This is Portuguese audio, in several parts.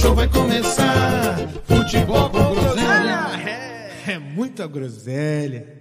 show vai começar. Futebol com groselha. É, é muita groselha.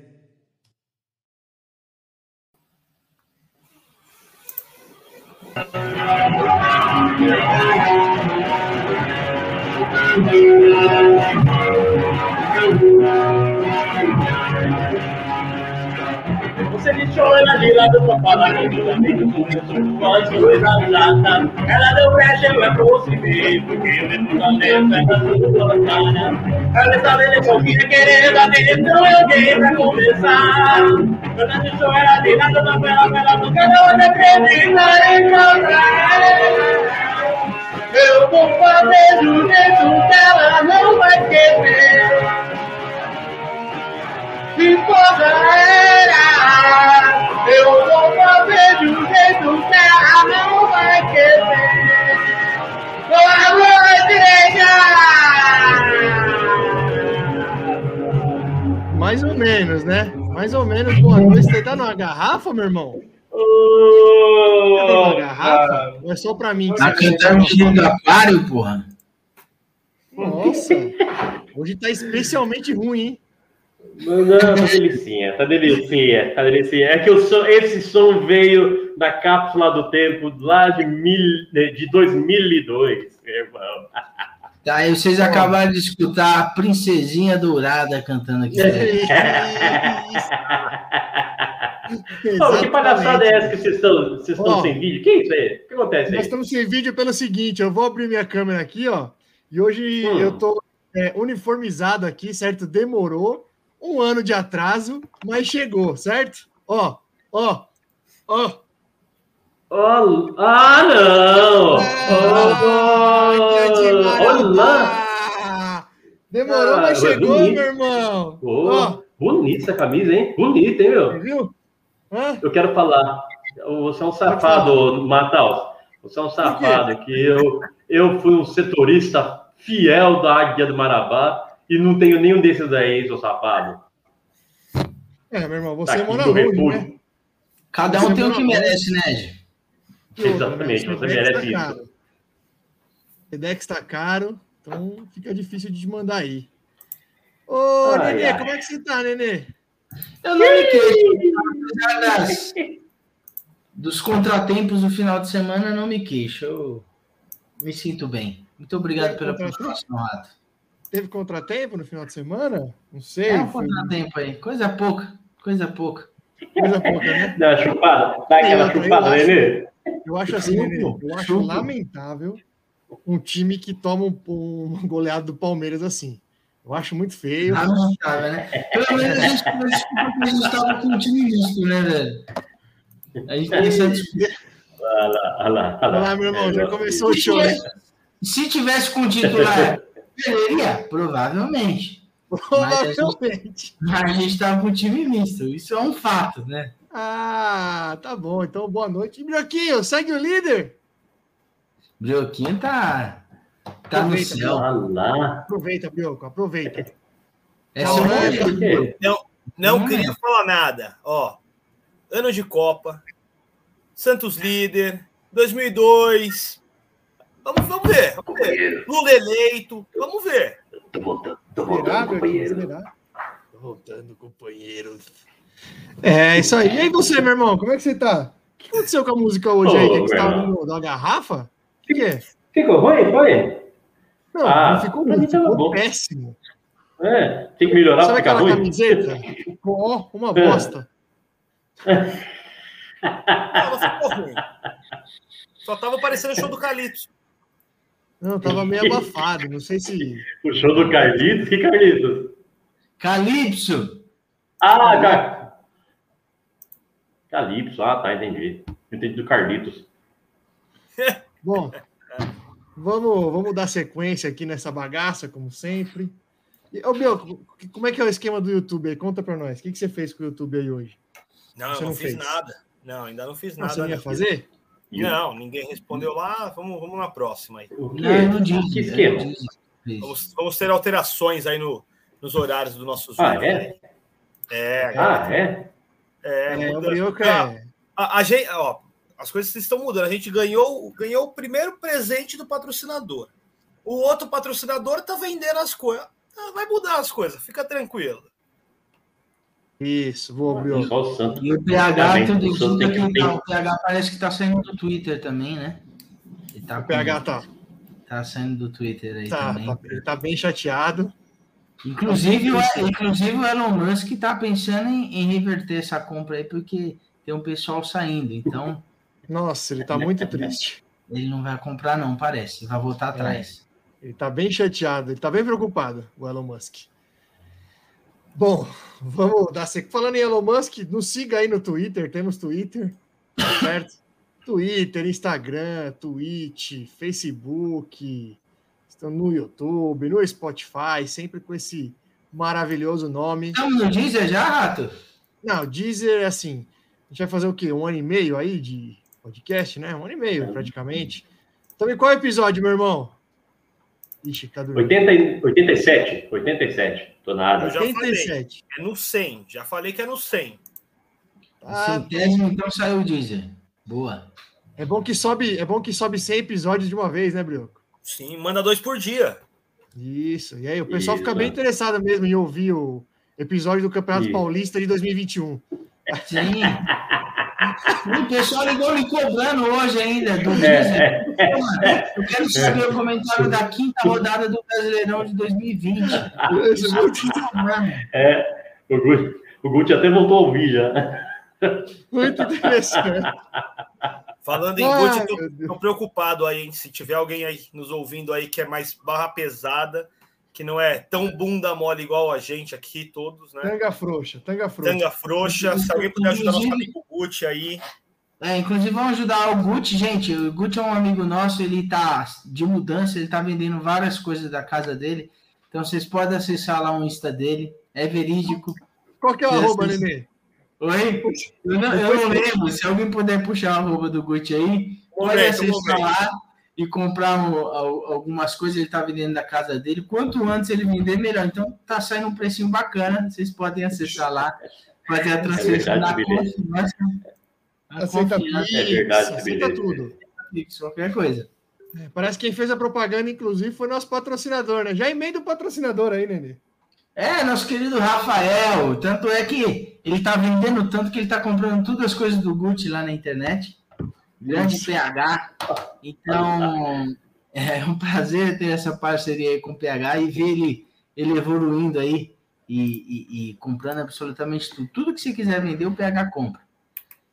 Você deixou ela de lado pra falar que amigos começou voz coisa chata. Ela deu brecha, eu é por se ver, porque o meu fundamento é pra tudo colocada. Ela está vendo que eu queria querer dar então eu dei pra começar. Quando deixou ela de lado pra falar, ela nunca não acredita em encontrar Eu vou fazer do jeito que ela não vai querer. Se for era, eu vou fazer de um jeito que ela não vai querer. Boa noite, igreja! Mais ou menos, né? Mais ou menos, boa noite. Você tá numa garrafa, meu irmão? Cadê Oh, uma garrafa? Ou é só pra mim? que Tá você cantando menino do aquário, porra. Nossa, hoje tá especialmente ruim, hein? Não, tá delicinha, tá delicinha, tá delicinha. É que o som, esse som veio da cápsula do tempo lá de, mil, de 2002, meu irmão. Tá, aí vocês acabaram de escutar a Princesinha Dourada cantando aqui. Pô, que palhaçada é essa que vocês estão, vocês estão Ó. sem vídeo? Que isso aí? O que acontece Nós aí? estamos sem vídeo pelo seguinte, eu vou abrir minha câmera aqui, ó. E hoje Hum. eu tô é, uniformizado aqui, certo? Demorou um ano de atraso, mas chegou, certo? Ó, ó, ó. Oh, ah, não! Ah, Oh, demais. olá! Demorou, Ah, mas mas chegou, bonito. meu irmão. Oh, Ó, bonita essa camisa, hein? Bonita, hein, meu? viu? Hã? Eu quero falar. Você é um safado, Mataus. Você é um safado que eu, eu fui um setorista fiel da Águia do Marabá e não tenho nenhum desses aí, seu safado. É, meu irmão, Tá você aqui mora repúdio. né? Cada um tem o que merece, né, Ed? Exatamente, né? você merece tá isso. caro. Sedex tá caro, então fica difícil de te mandar aí. Ô, Ai, Nenê, ai. como é que você tá, Nenê? Eu não me queixo. Apesar das, dos contratempos do final de semana, eu não me queixo. Eu me sinto bem. Muito obrigado pela participação, Rato. Teve contratempo no final de semana? Não sei. É um foi contratempo aí. Coisa pouca. Coisa pouca. coisa pouca, né? Dá uma chupada, dá aquela Eu- chupada, Nenê. Eu acho assim, eu acho chupo. lamentável um time que toma um, um goleado do Palmeiras assim. Eu acho muito feio. Lamentável, né? Pelo menos a gente a estava com um time misto, né, velho? A gente tem essa desculpa. Olha lá, olha lá, olha lá. lá, meu irmão, já começou o show, né? Se tivesse com o titular, perderia? Provavelmente. Provavelmente. Mas a gente estava com um time misto. Isso é um fato, né? Ah, tá bom. Então, boa noite. Brioquinho, segue o líder. Brioquinho tá, tá no Aproveita, céu. Olha lá. Aproveita, Brioco, aproveita. É Por quê? Não Hum. queria falar nada. Ó, ano de Copa, Santos líder, 2002. Vamos, vamos ver, vamos ver. Lula eleito, vamos ver. Tô voltando, tô voltando, companheiro. Tô voltando, companheiros. É, isso aí. E aí, você, meu irmão, como é que você tá? O que aconteceu com a música hoje aí? Ô, Que, que você tava no, na garrafa? O que, que é? Ficou ruim? Foi? Não, Ah, não ficou ruim, ficou bom. péssimo. É, tem que melhorar Sabe ficar aquela ruim? camiseta? Ficou, ó, uma É. bosta. Não, não ficou ruim. Só tava parecendo o show do Calypso. Não, tava meio abafado. Não sei se. O show do Carlitos? Que Carlitos? Calypso. Ah, Car... Calypso. Ah, tá, entendi. Entendi do Carlitos. Bom, Vamos, vamos dar sequência aqui nessa bagaça, como sempre. E, ô, Biel, como é que é o esquema do YouTube aí? Conta pra nós. O que, que você fez com o YouTube aí hoje? Não, Você eu não, não fiz fez? nada. Não, ainda não fiz Não, nada. você não ia fazer? Não, ninguém respondeu lá. Vamos, vamos na próxima aí. O que, Não, eu não que disse. esquema? disse. Vamos, vamos ter alterações aí no, nos horários do nosso Ah, Zoom. é? É, Ah, é? é, É, Ah, é. a, a gente, ó, as coisas estão mudando. A gente ganhou, ganhou o primeiro presente do patrocinador. O outro patrocinador tá vendendo as coisas. Ah, vai mudar as coisas, fica tranquilo. Isso, vou. Só o Santos. E o PH, tem não, ter. o PH parece que tá saindo do Twitter também, né? Ele tá O PH tá, tá saindo do Twitter aí tá, também. tá- ele tá bem chateado. Inclusive, o, inclusive o Elon Musk tá pensando em, em reverter essa compra aí, porque tem um pessoal saindo. Então, Nossa, ele tá muito triste. ele não vai comprar, não, parece. Vai voltar atrás. Ele tá bem chateado, ele tá bem preocupado, o Elon Musk. Bom, vamos dar sequência. Falando em Elon Musk, nos siga aí no Twitter, temos Twitter, certo? Twitter, Instagram, Twitch, Facebook, estão no YouTube, no Spotify, sempre com esse maravilhoso nome. Estamos no Deezer já, Rato? Não, Deezer, assim, a gente vai fazer o quê? Um ano e meio aí de podcast, né? Um ano e meio, praticamente. Então, e qual episódio, meu irmão? Ixi, tá dormindo. 80, e- 87. 87. Tô na área. Eu já falei. 87. É no 100. Já falei que é no 100. Ah, Centésimo, então saiu o Deezer. Boa. é bom que sobe, é bom que sobe 100 episódios de uma vez, né, Brioco? Sim, manda dois por dia. Isso. E aí o pessoal fica Isso. bem interessado mesmo em ouvir o episódio do Campeonato Isso. Paulista de 2021. Sim. o pessoal ligou me cobrando hoje ainda do É. Eu quero saber o comentário da quinta rodada do Brasileirão de 2020. Isso é. O Guti, o Guti até voltou a ouvir já. muito interessante. Falando em Ah, tô, Deus. tô preocupado aí, hein? Se tiver alguém aí nos ouvindo aí que é mais barra pesada, que não é tão bunda mole igual a gente aqui, todos, né? Tanga frouxa, tanga frouxa. Tanga frouxa. Se alguém puder ajudar nosso amigo Gucci aí, É, inclusive vamos ajudar o Gucci, gente. O Gucci é um amigo nosso, ele tá de mudança, ele tá vendendo várias coisas da casa dele. Então vocês podem acessar lá o Insta dele, é verídico. Qual que é o arroba. Nenê? Oi? Eu não, eu não lembro. Se alguém puder puxar a arroba do Gucci aí, pode Momento, acessar lá e comprar um- al- algumas coisas. Ele tá vendendo da casa dele. Quanto antes ele vender, melhor. Então tá saindo um precinho bacana. Vocês podem acessar lá, fazer a transferência verdade, da beleza. confiança. Aceita Pix, É verdade, aceita tudo. Pix, qualquer coisa. É, parece que quem fez a propaganda, inclusive, foi nosso patrocinador, né? Já emenda o patrocinador aí, Nenê. É, nosso querido Rafael. Tanto é que ele tá vendendo tanto que ele tá comprando todas as coisas do Gucci lá na internet. Grande. PH. Então, é um prazer ter essa parceria aí com o PH e ver ele, ele evoluindo aí e, e- e comprando absolutamente tudo. Tudo que você quiser vender, o PH compra.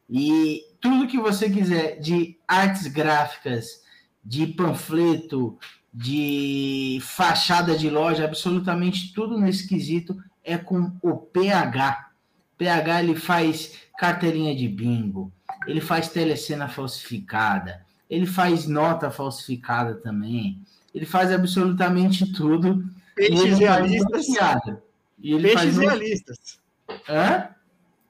E tudo que você quiser de artes gráficas, de panfleto, de fachada de loja, absolutamente tudo nesse quesito é com o PH. PH ele faz carteirinha de bingo, ele faz telecena falsificada, ele faz nota falsificada também, ele faz absolutamente tudo. e Peixes faz realistas. E ele Peixes realistas. Hã?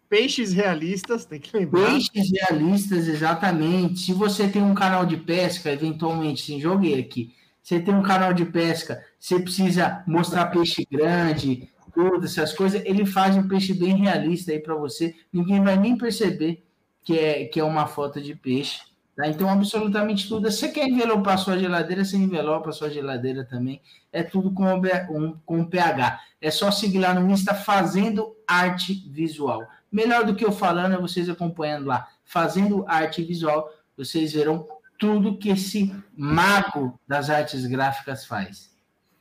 Peixes realistas, tem que lembrar. Peixes realistas, exatamente. Se você tem um canal de pesca, eventualmente, sim, joguei aqui. Você tem um canal de pesca, você precisa mostrar peixe grande, todas essas coisas. Ele faz um peixe bem realista aí para você. Ninguém vai nem perceber que é, que é uma foto de peixe. Tá? Então, absolutamente tudo. Se você quer envelopar a sua geladeira, você envelopa a sua geladeira também. É tudo com, um, com PH. É só seguir lá no Insta fazendo arte visual. Melhor do que eu falando é vocês acompanhando lá, fazendo arte visual, vocês verão tudo que esse mago das artes gráficas faz.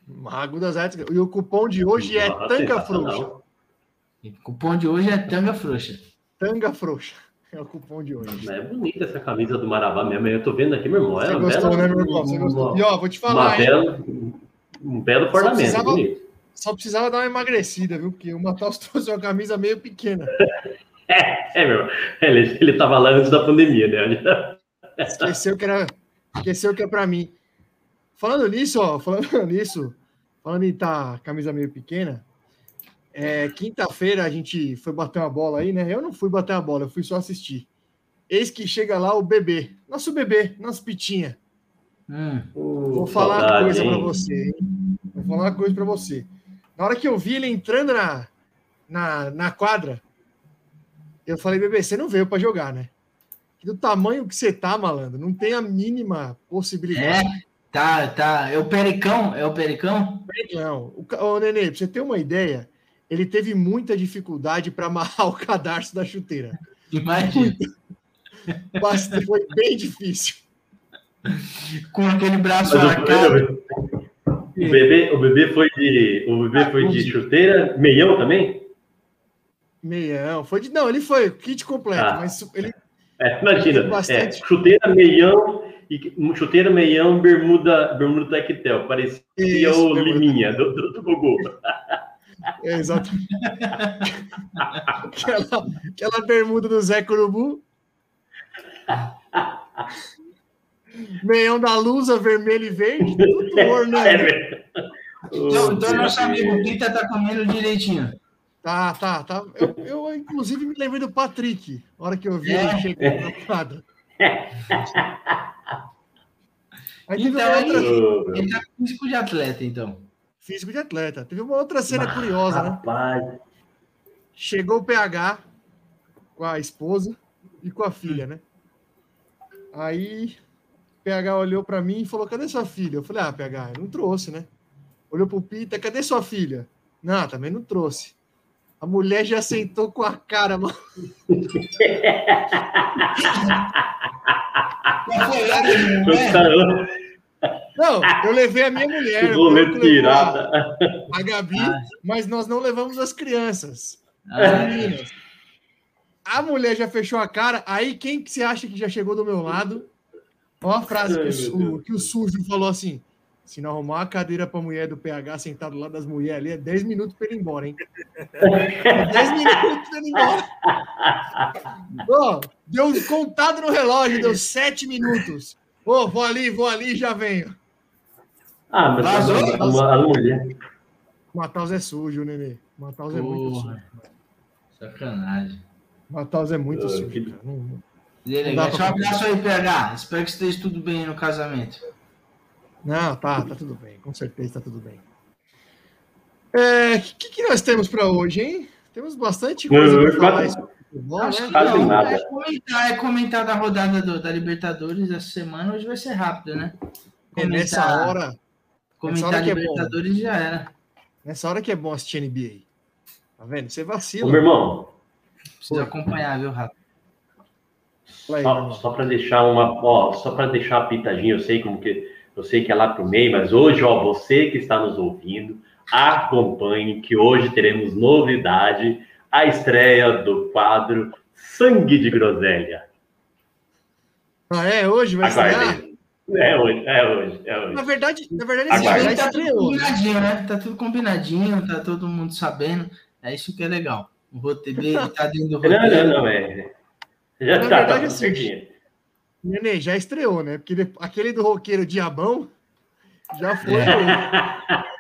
Mago das artes. E o cupom de hoje é Nossa, Tanga. Frouxa. O cupom de hoje é tanga frouxa. Tanga Frouxa. É o cupom de hoje. É bonita essa camisa do Marabá mesmo. Eu tô vendo aqui, meu irmão. É Você uma gostou, bela- né, meu irmão? Você gostou. E ó, vou te falar, bela, um belo ornamento, precisava- bonito. Só precisava dar uma emagrecida, viu? Porque o Matheus trouxe uma camisa meio pequena. É, é meu irmão. Ele, ele tava lá antes da pandemia, né? Esqueceu que era. Esqueceu que é pra mim. falando nisso, ó, falando nisso, falando em tá camisa meio pequena, é, quinta-feira a gente foi bater uma bola aí, né? Eu não fui bater uma bola, eu fui só assistir. Eis que chega lá o bebê, nosso bebê, nosso pitinha. Hum. Vou falar uma coisa para você, hein? Vou falar uma coisa para você. Na hora que eu vi ele entrando na, na, na quadra, eu falei, bebê, você não veio para jogar, né? Do tamanho que você tá, malandro, não tem a mínima possibilidade. É, tá, tá. É o Pericão? É o Pericão? Não. O, Nenê, pra você ter uma ideia, ele teve muita dificuldade para amarrar o cadarço da chuteira. Imagina. Bastante, foi bem difícil. Com aquele braço Mas o arcado. bebê, o bebê, o bebê foi de, o bebê foi de chuteira, meião também? Meião, foi de. Não, ele foi kit completo, Ah. mas ele. É, imagina, Tem bastante. é, chuteira, meião, e, chuteira, meião, bermuda, bermuda tectel, parecia Isso, o bermuda Liminha do, do, do Gugu. É, exatamente. aquela, aquela bermuda do Zé Curubu. Meião da Lusa, vermelho e verde, tudo É né? verdade. Então, então nosso amigo. Pita tá comendo direitinho. Tá, tá, tá. Eu, eu, inclusive, me lembrei do Patrick, na hora que eu vi É. ele chegando na. Aí Então, outra. Meu Ele tá com físico de atleta, então. Físico de atleta. Teve uma outra cena curiosa, né? Rapaz, Chegou o PH com a esposa e com a filha, né? Aí o PH olhou para mim e falou: Cadê sua filha? Eu falei: Ah, PH, não trouxe, né? Olhou pro Pita: Cadê sua filha? Não, também não trouxe. A mulher já sentou com a cara, mano. Qual foi lá, cara, Não, eu levei a minha mulher. o que a- pirata. A Gabi, Ah. mas nós não levamos as crianças. Ah, As meninas. A mulher já fechou a cara. Aí quem que você acha que já chegou do meu lado? Olha a frase que o, Ai, meu Deus. que o sujo falou assim: se não arrumar uma cadeira para mulher do PH sentado lá das mulheres ali, é 10 minutos para ele ir embora, hein? É 10 minutos para ele ir embora. Ó, deu contado no relógio, deu 7 minutos. Ô, vou ali, vou ali, já venho. Ah, mas Vazou? a, a, a mulher. Mataus é sujo, Nenê. Mataus é muito Porra. sujo. Sacanagem. Mataus é muito sujo, que-. Não- deixa um abraço aí, PH. Espero que esteja tudo bem no casamento. Não, tá, tá tudo bem, com certeza tá tudo bem. É, O que, que nós temos para hoje, hein? Temos bastante coisa para falar futebol, Acho né? que Quase não, nada. É comentar, é comentar da rodada do- da Libertadores essa semana. Hoje vai ser rápido, né? É nessa hora, Comentar hora que é bom. Libertadores já era. nessa hora que é bom assistir NBA. Tá vendo? Você Ô, vacila. meu irmão, Precisa acompanhar, viu, Rafa? Aí, só, só para deixar uma, ó, só para deixar a pitadinha, eu sei como que eu sei que é lá pro meio, mas hoje, ó, você que está nos ouvindo, acompanhe que hoje teremos novidade, a estreia do quadro Sangue de Groselha. Ah, é? Hoje vai estrear? É hoje, é hoje, é Na hoje. verdade, na verdade esse já Tá tudo estreou. né? combinadinho, né? Tá tudo combinadinho, tá todo mundo sabendo. É isso que é legal. O roteiro tá dentro do Não, roteiro. não, não, é. Já Na tá, tá verdade, tudo assim. Nenê, já estreou, né? Porque aquele do roqueiro Diabão já foi.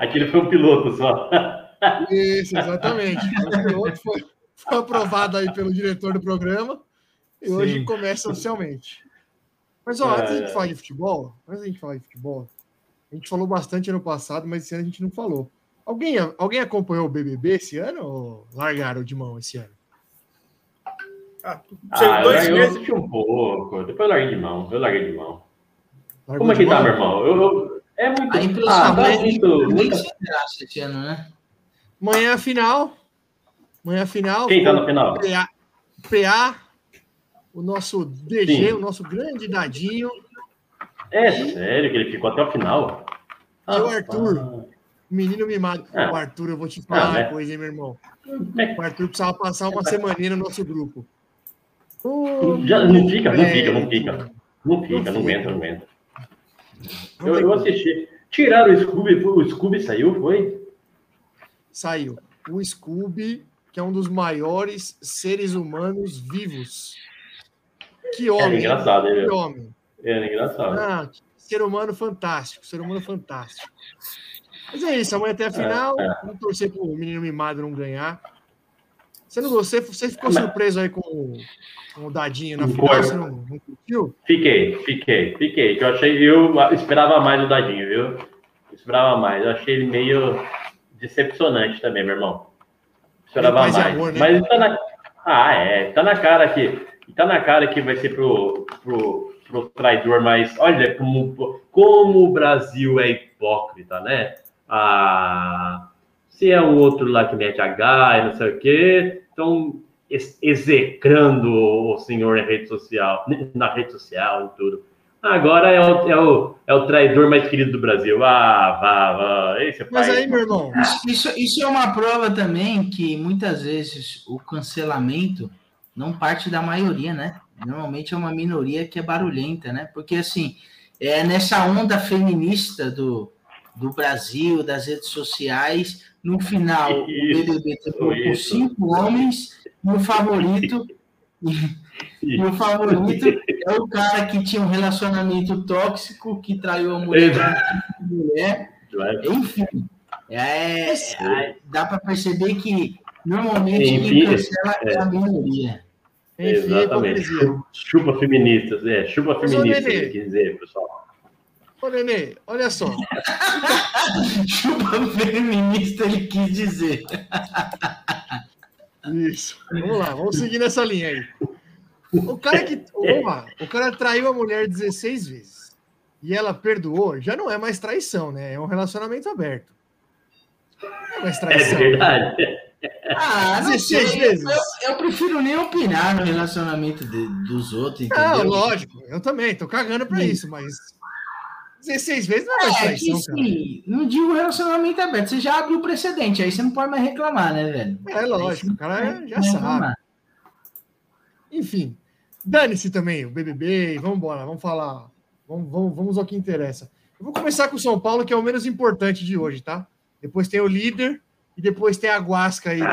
Aquele foi um piloto só. Isso, exatamente. O piloto foi, foi aprovado aí pelo diretor do programa e hoje Sim. começa oficialmente. Mas, ó, É, antes de gente é. falar de futebol, antes de gente falar de futebol, a gente falou bastante ano passado, mas esse ano a gente não falou. Alguém, alguém acompanhou o BBB esse ano ou largaram de mão esse ano? Ah, Ah, eu, dois eu meses. assisti um pouco, depois eu larguei de mão, eu larguei de mão. Largou Como é que tá, meu irmão? Eu, eu- é muito... A impressão Ah, tá muito... graça esse ano, né? Manhã é final. Manhã é final. Quem tá no final? PA, PA, o nosso DG, Sim. o nosso grande dadinho, É sério que ele ficou até o final? E o Arthur? ah. menino mimado. Ah. O Arthur, eu vou te falar Ah, uma né? coisa, hein, meu irmão. É, O Arthur precisava passar uma semaninha no nosso grupo. Ô, Já, não fica, não fica, não fica. Não fica, não fica. aguenta, não aguenta. Eu, eu assisti. Tiraram o Scooby, o Scooby saiu, foi? Saiu. O Scooby, que é um dos maiores seres humanos vivos. Que Era homem. hein? engraçado, Que ele. homem. Era engraçado. Ah, ser humano fantástico, ser humano fantástico. Mas é isso, amanhã tem a final. É, Vamos torcer para o menino mimado não ganhar. Você, não, você, você ficou surpreso aí com, o- com o dadinho na final? Você não, não curtiu? Fiquei, fiquei, fiquei. Que eu achei, eu esperava mais o Dadinho, viu? Eu esperava mais. Eu achei ele meio decepcionante também, meu irmão. Esperava e mais. amor, né? Mas tá na. Ah, é. Tá na cara que. Tá na cara que vai ser pro, pro, pro traidor, mas olha como, como o Brasil é hipócrita, né? Ah, se é um outro lá que mete H e não sei o quê, estão ex- execrando o senhor na rede social, na rede social e tudo. Agora é o, é o, é o traidor mais querido do Brasil. Ah, vá, vá. Esse é Mas pai. aí, meu irmão, Isso, isso é uma prova também que muitas vezes o cancelamento não parte da maioria, né? Normalmente é uma minoria que é barulhenta, né? Porque assim, é nessa onda feminista do, do Brasil, das redes sociais, no final Isso, o BBB isso. cinco homens e o favorito e o favorito é o cara que tinha um relacionamento tóxico, que traiu a mulher, mulher enfim, é, é, dá para perceber que normalmente quem cancela é. é. a minoria. Enfim, Exatamente. hipocrisia. Chupa feministas, é, chupa ele quis dizer, pessoal. Ô, Nenê, olha só. Chupa feminista, ele quis dizer. Isso. Vamos lá, vamos seguir nessa linha aí. O cara que. Vamos lá, o cara traiu a mulher 16 vezes e ela perdoou, já não é mais traição, né? É um relacionamento aberto. Não é mais É traição. verdade. Ah, não 16 sei, vezes. Eu, eu prefiro nem opinar no relacionamento de- dos outros, entendeu? Não, lógico, eu também, tô cagando pra Sim. isso, mas 16 vezes não é mais É traição, sim, não digo relacionamento aberto, você já abriu o precedente, aí você não pode mais reclamar, né, velho? É lógico, o cara já sabe. reclamar. Enfim, dane-se também o BBB, vamos embora, vamos falar, vamos, vamos, vamos ao que interessa. Eu vou começar com o São Paulo, que é o menos importante de hoje, tá? Depois tem o líder e depois tem a Guasca aí do.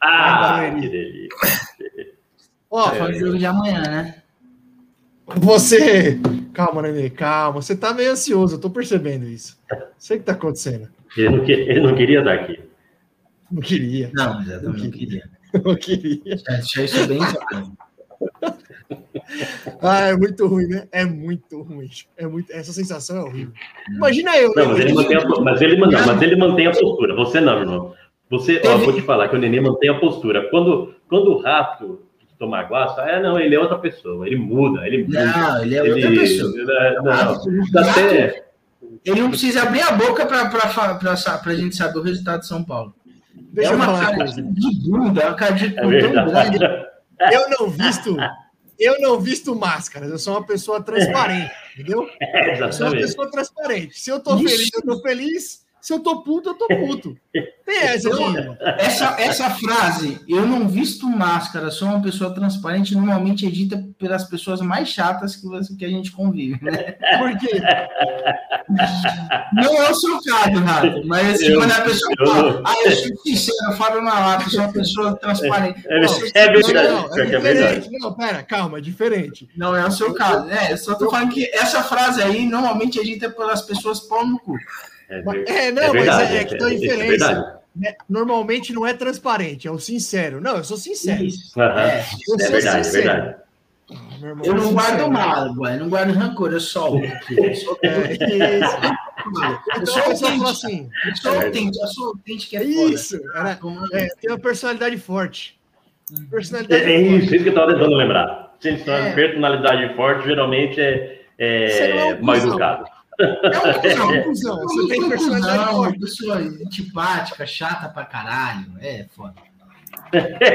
Ah, Barueri. que delícia. Ó, Só o jogo de amanhã, né? você. Calma, Nenê, calma. Você tá meio ansioso, eu tô percebendo isso. Sei o que tá acontecendo. Ele não, que- ele não queria estar aqui. Não queria, Não, eu também não queria. não queria. Já deixar isso bem claro. Ah, é muito ruim, né? É muito ruim. É muito... Essa sensação é horrível. Imagina eu, Não, mas né? ele mantém a, mas ele, não, mas ele mantém a postura. Você não, irmão. Você, ó, vou te falar que o Nenê mantém a postura. Quando, quando o rato toma guaça, é não, ele é outra pessoa. Ele muda, ele muda. Não, ele é outra ele, pessoa. Não, não. O Dá gato- até, Ele não precisa abrir a boca sa- pra gente saber o resultado de São Paulo. Deixa é uma cara de bunda, é uma cara de é cu tão grande. Eu não visto. Eu não visto máscaras, eu sou uma pessoa transparente, entendeu? É, Eu sou uma pessoa transparente. Se eu tô Ixi. feliz, eu tô feliz. Se eu tô puto, eu tô puto. Tem essa de. Essa, essa frase, eu não visto máscara, sou uma pessoa transparente, normalmente é dita pelas pessoas mais chatas que, você, que a gente convive, né? Por quê? Não é o seu caso, Rato, mas assim, Eu- quando a pessoa eu fala, ah, eu sou sincero, eu falo na lata, sou uma pessoa transparente. É, Pô, é verdade. Não, é é verdade. diferente. Não, pera, calma, é diferente. Não é o seu caso. É, eu só tô falando que essa frase aí normalmente é dita pelas pessoas pau no cu. É, ver- É, não, é verdade, mas é, é que tem uma é- é diferença. verdade. né? Normalmente não é transparente, é o sincero. Não, eu sou sincero. Isso. É, Eu É sou verdade, é sincero. verdade. Ah, irmão, eu não guardo mágoa, eu não guardo rancor, eu solto. Eu sou É. Eu Então sou autêntico, assim: eu sou autêntico, eu sou autêntico, é. Isso, era, Toma- é, tem uma personalidade forte. É, Personalidade é forte. isso, isso que eu estava tentando lembrar. Gente, É. personalidade forte geralmente é, é é mal educado. É um cuzão, É um cuzão, você tem personalidade forte. pessoa antipática, chata pra caralho. É foda.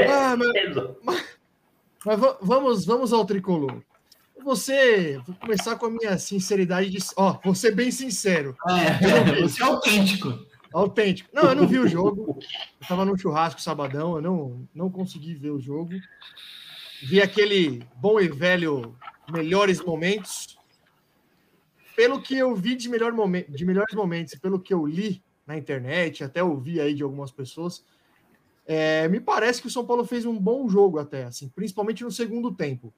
Ah, mas, mas va- vamos, vamos ao tricolor. Você, vou começar com a minha sinceridade de. Ó, vou ser bem sincero, É, você é autêntico. autêntico. Não, eu não vi o jogo. Eu tava num churrasco sabadão, eu não, não consegui ver o jogo. Vi aquele bom e velho melhores momentos. Pelo que eu vi de, melhor momen- de melhores momentos, pelo que eu li na internet, até ouvi aí de algumas pessoas, é, me parece que o São Paulo fez um bom jogo até, assim, principalmente no segundo tempo.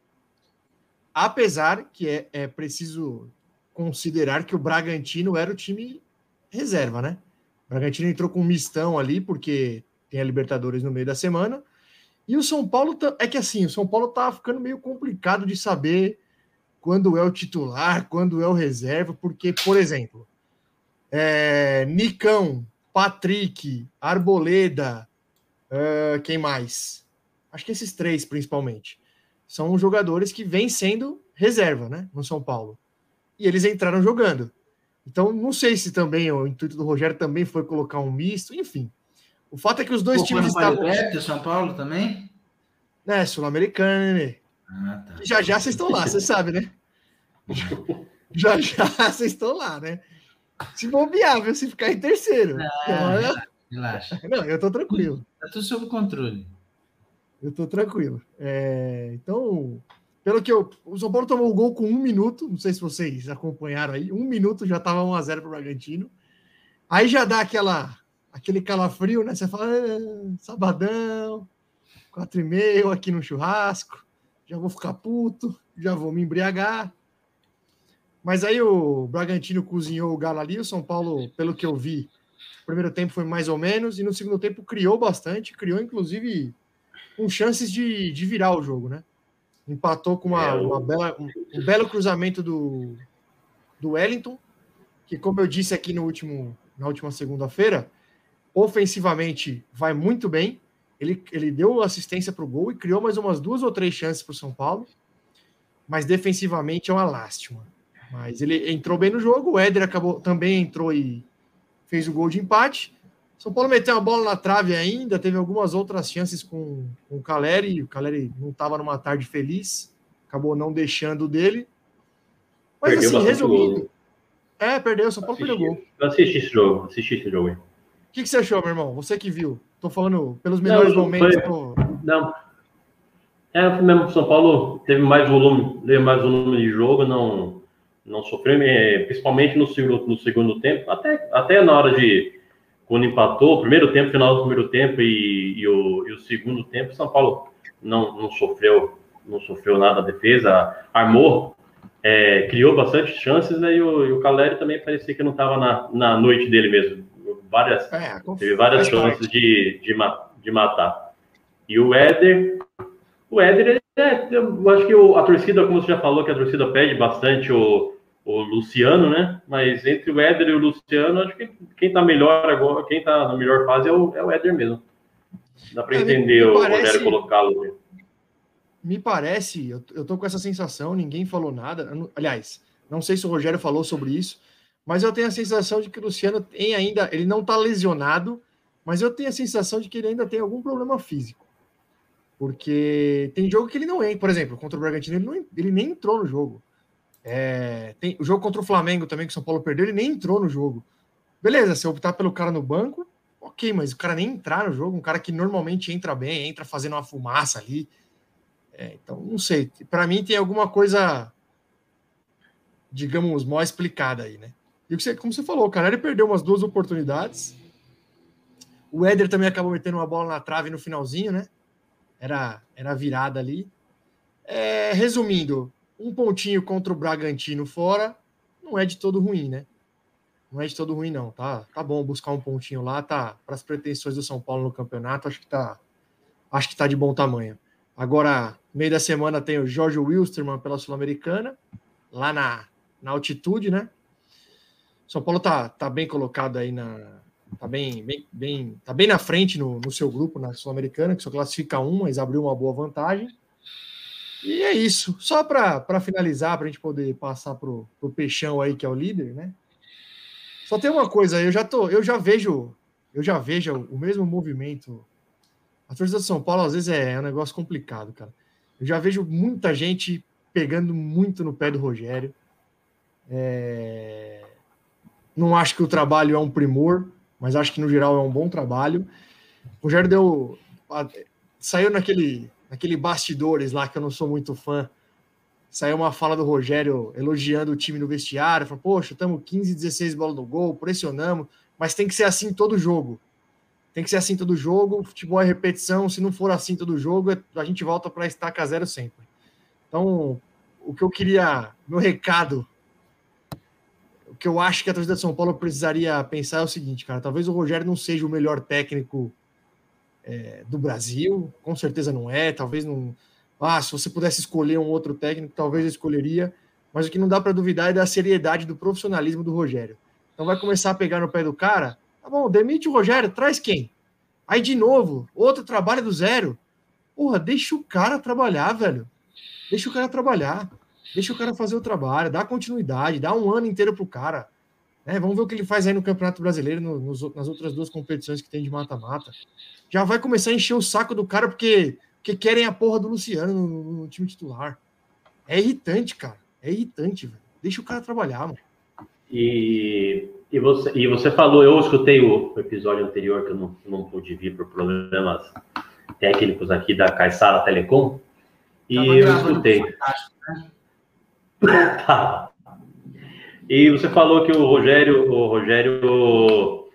Apesar que é, é preciso considerar que o Bragantino era o time reserva, né? O Bragantino entrou com um mistão ali, porque tem a Libertadores no meio da semana. E o São Paulo tá, é que assim, o São Paulo tá ficando meio complicado de saber quando é o titular, quando é o reserva, porque, por exemplo, é, Nicão, Patrick, Arboleda, uh, quem mais? Acho que esses três, principalmente, são jogadores que vêm sendo reserva, né, no São Paulo. E eles entraram jogando. Então, não sei se também o intuito do Rogério também foi colocar um misto, enfim. O fato é que os dois Pô, times estavam. São Paulo também? É, Sul-Americana, né? Ah, tá. Já já vocês estão lá, você sabe, né? Já já vocês estão lá, né? Se bobear, viu? Se ficar em terceiro. Ah, relaxa. Não, eu tô tranquilo. Tá tudo sob controle. Eu tô tranquilo. É, então, pelo que eu. O São Paulo tomou o gol com um minuto. Não sei se vocês acompanharam aí. Um minuto já tava 1x0 pro Bragantino. Aí já dá aquela, aquele calafrio, né? Você fala, ah, sabadão, quatro e meio aqui no churrasco. Já vou ficar puto, já vou me embriagar. Mas aí o Bragantino cozinhou o Galo ali, o São Paulo, pelo que eu vi, o primeiro tempo foi mais ou menos, e no segundo tempo criou bastante, criou inclusive com chances de, de virar o jogo, né? Empatou com uma, é, uma bela, um, um, belo cruzamento do, do Wellington, que, como eu disse aqui no último, na última segunda-feira, ofensivamente vai muito bem. Ele, ele deu assistência para o gol e criou mais umas duas ou três chances para o São Paulo, mas defensivamente é uma lástima. Mas ele entrou bem no jogo, o Éder acabou também entrou e fez o gol de empate. São Paulo meteu uma bola na trave ainda, teve algumas outras chances com, com o Caleri, o Caleri não estava numa tarde feliz, acabou não deixando dele. Mas perdeu assim, resumindo. Gol. É, perdeu, São Paulo assisti, perdeu gol. Eu assisti esse jogo, assisti esse jogo. O que, que, você achou, meu irmão? Você que viu. Tô falando pelos melhores não, momentos. Foi. Não. É, mesmo São Paulo teve mais volume, teve mais volume de jogo, não não sofreu, é, principalmente no segundo, no segundo tempo, até, até na hora de quando empatou, primeiro tempo, final do primeiro tempo e, e, o, e o segundo tempo, São Paulo não, não sofreu não sofreu nada a defesa, armou, é, criou bastante chances, né, e o, e o Caleri também parecia que não estava na, na noite dele mesmo. Várias, é, teve várias chances de, de, de matar. E o Éder, o Éder, é, eu acho que o, a torcida, como você já falou, que a torcida pede bastante o, o Luciano, né? Mas entre o Éder e o Luciano, acho que quem tá melhor agora, quem tá na melhor fase é o, é o Éder mesmo. Dá para é, entender o parece, Rogério colocá-lo. Me parece, eu, eu tô com essa sensação, ninguém falou nada. Aliás, não sei se o Rogério falou sobre isso, mas eu tenho a sensação de que o Luciano tem ainda, ele não tá lesionado, mas eu tenho a sensação de que ele ainda tem algum problema físico. Porque tem jogo que ele não entra, por exemplo, contra o Bragantino, ele, não, ele nem entrou no jogo. É, tem o jogo contra o Flamengo também, que o São Paulo perdeu, ele nem entrou no jogo. Beleza, se optar pelo cara no banco, ok, mas o cara nem entrar no jogo, um cara que normalmente entra bem, entra fazendo uma fumaça ali. É, então, não sei. Para mim tem alguma coisa, digamos, mal explicada aí, né? E você, como você falou, o ele perdeu umas duas oportunidades. O Éder também acabou metendo uma bola na trave no finalzinho, né? Era, era virada ali. É, resumindo, um pontinho contra o Bragantino fora não é de todo ruim, né? Não é de todo ruim, não. Tá, tá bom buscar um pontinho lá, tá? Para as pretensões do São Paulo no campeonato, acho que tá, acho que tá de bom tamanho. Agora, meio da semana tem o Jorge Wilstermann pela Sul-Americana, lá na, na altitude, né? São Paulo tá, tá bem colocado aí na. Tá bem, bem, bem, tá bem na frente no, no seu grupo na Sul-Americana, que só classifica um, mas abriu uma boa vantagem. E é isso. Só para finalizar, para a gente poder passar para o Peixão aí, que é o líder, né? Só tem uma coisa, eu já tô, eu já vejo, eu já vejo o mesmo movimento. A torcida de São Paulo às vezes é, é um negócio complicado, cara. Eu já vejo muita gente pegando muito no pé do Rogério. É... Não acho que o trabalho é um primor, mas acho que no geral é um bom trabalho. O Rogério deu. Saiu naquele naquele bastidores lá que eu não sou muito fã, saiu uma fala do Rogério elogiando o time no vestiário, falou, poxa, estamos 15, 16 bolas no gol, pressionamos, mas tem que ser assim todo jogo. Tem que ser assim todo jogo, futebol é repetição, se não for assim todo jogo, é, a gente volta para estaca zero sempre. Então, o que eu queria, meu recado que eu acho que a torcida de São Paulo precisaria pensar é o seguinte, cara. Talvez o Rogério não seja o melhor técnico é, do Brasil, com certeza não é. Talvez não. Ah, se você pudesse escolher um outro técnico, talvez eu escolheria. Mas o que não dá para duvidar é da seriedade, do profissionalismo do Rogério. Então vai começar a pegar no pé do cara. Tá bom, demite o Rogério, traz quem? Aí de novo, outro trabalho do zero. Porra, deixa o cara trabalhar, velho. Deixa o cara trabalhar. Deixa o cara fazer o trabalho, dá continuidade, dá um ano inteiro pro cara. É, vamos ver o que ele faz aí no Campeonato Brasileiro, no, nos, nas outras duas competições que tem de mata-mata. Já vai começar a encher o saco do cara porque, porque querem a porra do Luciano no, no time titular. É irritante, cara. É irritante, velho. Deixa o cara trabalhar, mano. E, e, você, e você falou, eu escutei o episódio anterior que eu não, não pude vir por problemas técnicos aqui da Caixara Telecom. E eu escutei. Né? Tá. E você falou que o Rogério, o Rogério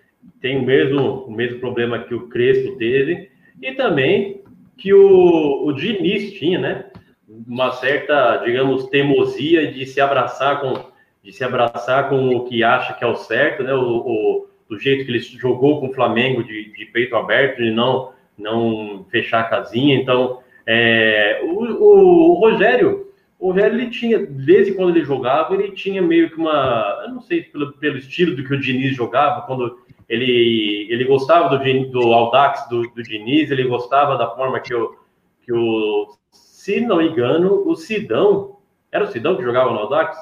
tem o mesmo, o mesmo problema que o Crespo teve e também que o, o Diniz tinha, né? Uma certa, digamos, teimosia de se abraçar com, de se abraçar com o que acha que é o certo, né? O, o do jeito que ele jogou com o Flamengo de, de peito aberto, de não, não fechar a casinha. Então, é, o, o, o Rogério o velho ele tinha, desde quando ele jogava, ele tinha meio que uma, eu não sei pelo, pelo estilo do que o Diniz jogava, quando ele, ele gostava do, do Audax do, do Diniz, ele gostava da forma que o, que o, se não me engano, o Sidão, era o Sidão que jogava no Audax?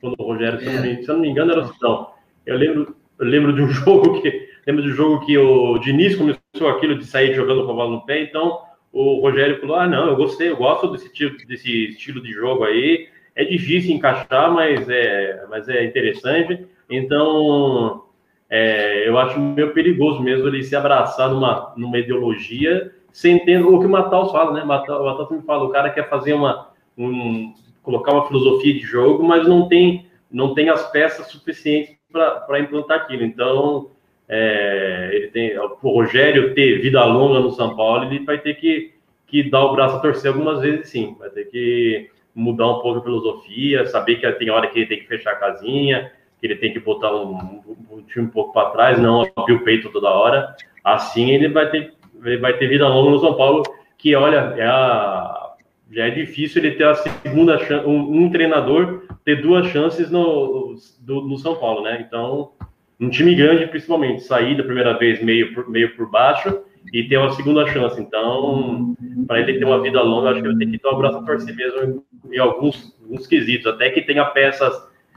Quando o Rogério, se, não me, se não me engano, era o Sidão. Eu lembro, eu lembro de um jogo que, lembro de um jogo que o Diniz começou aquilo de sair jogando com a bola no pé, então o Rogério falou: ah, não, eu gostei, eu gosto desse tipo, desse estilo de jogo aí. É difícil encaixar, mas é, mas é interessante. Então, é, eu acho meio perigoso mesmo ele se abraçar numa, numa ideologia sem ter o que o Matheus fala, né? O Matheus me fala: o cara quer fazer uma. Um, colocar uma filosofia de jogo, mas não tem, não tem as peças suficientes para implantar aquilo. Então, é, ele tem o Rogério ter vida longa no São Paulo, ele vai ter que, que dar o braço a torcer algumas vezes, sim. Vai ter que mudar um pouco a filosofia, saber que tem hora que ele tem que fechar a casinha, que ele tem que botar um, um time um pouco para trás, não abrir o peito toda hora. Assim ele vai ter, ele vai ter vida longa no São Paulo, que olha, é a, já é difícil ele ter a segunda um, um treinador ter duas chances no, do, no São Paulo, né? Então um time grande, principalmente, sair da primeira vez meio por, meio por baixo e ter uma segunda chance. Então, para ele ter uma vida longa, acho que ele tem que dar um abraço a torcer mesmo em alguns, alguns quesitos, até que tenha peças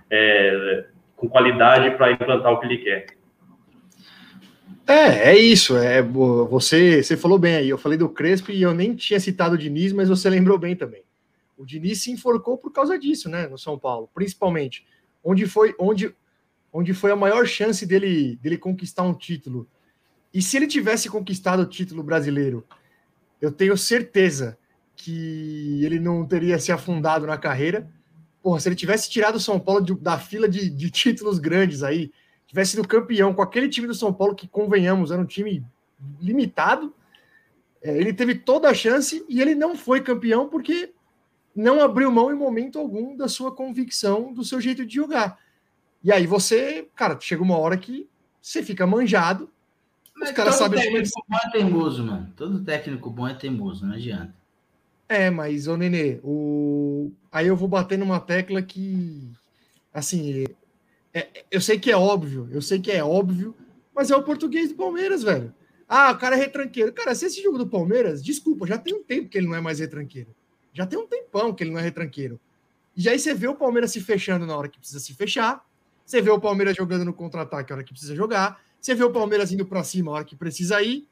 é, com qualidade para implantar o que ele quer. É, é isso. É, você, você falou bem aí. Eu falei do Crespo e eu nem tinha citado o Diniz, mas você lembrou bem também. O Diniz se enforcou por causa disso, né? No São Paulo, principalmente. Onde foi, onde onde foi a maior chance dele, dele conquistar um título. E se ele tivesse conquistado o título brasileiro, eu tenho certeza que ele não teria se afundado na carreira. Porra, se ele tivesse tirado o São Paulo de, da fila de, de, títulos grandes aí, tivesse sido campeão com aquele time do São Paulo que, convenhamos, era um time limitado, é, ele teve toda a chance e ele não foi campeão porque não abriu mão em momento algum da sua convicção, do seu jeito de jogar. E aí você, cara, chega uma hora que você fica manjado. Mas os caras sabem. Técnico bom é teimoso, mano. Todo técnico bom é teimoso, não adianta. É, mas, ô Nenê, o... aí eu vou bater numa tecla que, assim, é, eu sei que é óbvio, eu sei que é óbvio, mas é o português do Palmeiras, velho. Ah, o cara é retranqueiro. Cara, se esse jogo do Palmeiras, desculpa, já tem um tempo que ele não é mais retranqueiro. Já tem um tempão que ele não é retranqueiro. E aí você vê o Palmeiras se fechando na hora que precisa se fechar, você vê o Palmeiras jogando no contra-ataque a hora que precisa jogar. Você vê o Palmeiras indo para cima a hora que precisa ir.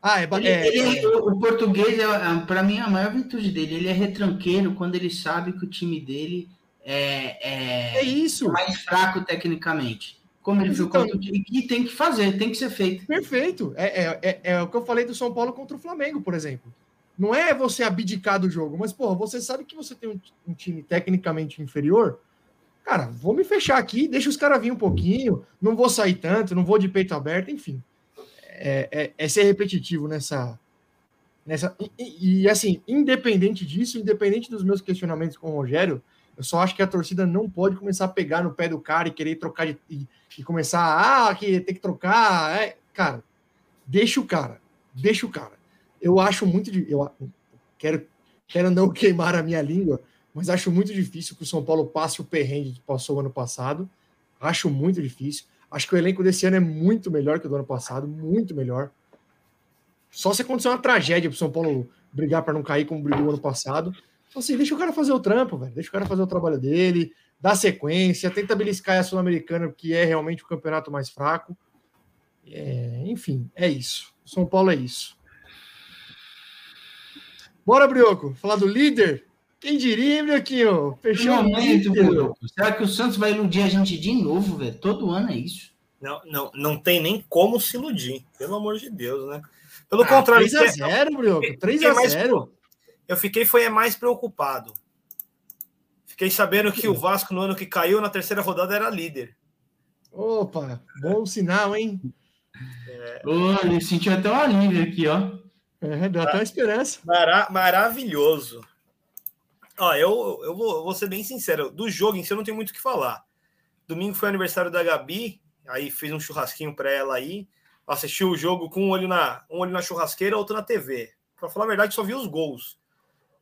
Ah, é, ele, é, ele, é... O português, é, é para mim, a maior virtude dele. Ele é retranqueiro quando ele sabe que o time dele é, é, é isso. mais fraco tecnicamente. Como ele viu contra o time, que tem que fazer, tem que ser feito. Perfeito. É, é, é, é, o que eu falei do São Paulo contra o Flamengo, por exemplo. Não é você abdicar do jogo, mas, porra, você sabe que você tem um, um time tecnicamente inferior, cara, vou me fechar aqui, deixa os caras vir um pouquinho, não vou sair tanto, não vou de peito aberto, enfim. É, é, é ser repetitivo nessa. nessa e, e, assim, independente disso, independente dos meus questionamentos com o Rogério, Eu só acho que a torcida não pode começar a pegar no pé do cara e querer trocar de, e, e começar, ah, que tem que trocar. É, cara, deixa o cara, deixa o cara. Eu acho muito de, eu quero quero não queimar a minha língua, mas acho muito difícil que o São Paulo passe o perrengue que passou ano passado. Acho muito difícil. Acho que o elenco desse ano é muito melhor que o do ano passado, muito melhor. Só se acontecer uma tragédia para o São Paulo brigar para não cair como brigou ano passado. Então, assim, deixa o cara fazer o trampo, velho. Deixa o cara fazer o trabalho dele, dá sequência, tenta beliscar a Sul-Americana, que é realmente o campeonato mais fraco. É, enfim, é isso. O São Paulo é isso. Bora, Brioco, falar do líder? Quem diria, Brioquinho? Fechou o momento, Brioco. Será que o Santos vai iludir a gente de novo, velho? Todo ano é isso. Não, não, não tem nem como se iludir, pelo amor de Deus, né? Pelo ah, contrário. 3x0, Brioco. 3x0. Eu fiquei foi é mais preocupado. Fiquei sabendo que o Vasco, no ano que caiu, na terceira rodada, era líder. Opa, bom sinal, hein? É... Oh, ele sentiu até um alívio aqui, ó. É, deu até uma esperança. Mara maravilhoso. Ó, eu, eu, vou, eu vou ser bem sincero. Do jogo em si, eu não tenho muito o que falar. Domingo foi aniversário da Gabi, aí fiz um churrasquinho para ela aí. Assisti o jogo com um olho na, um olho na churrasqueira, outro na TV. Para falar a verdade, só vi os gols.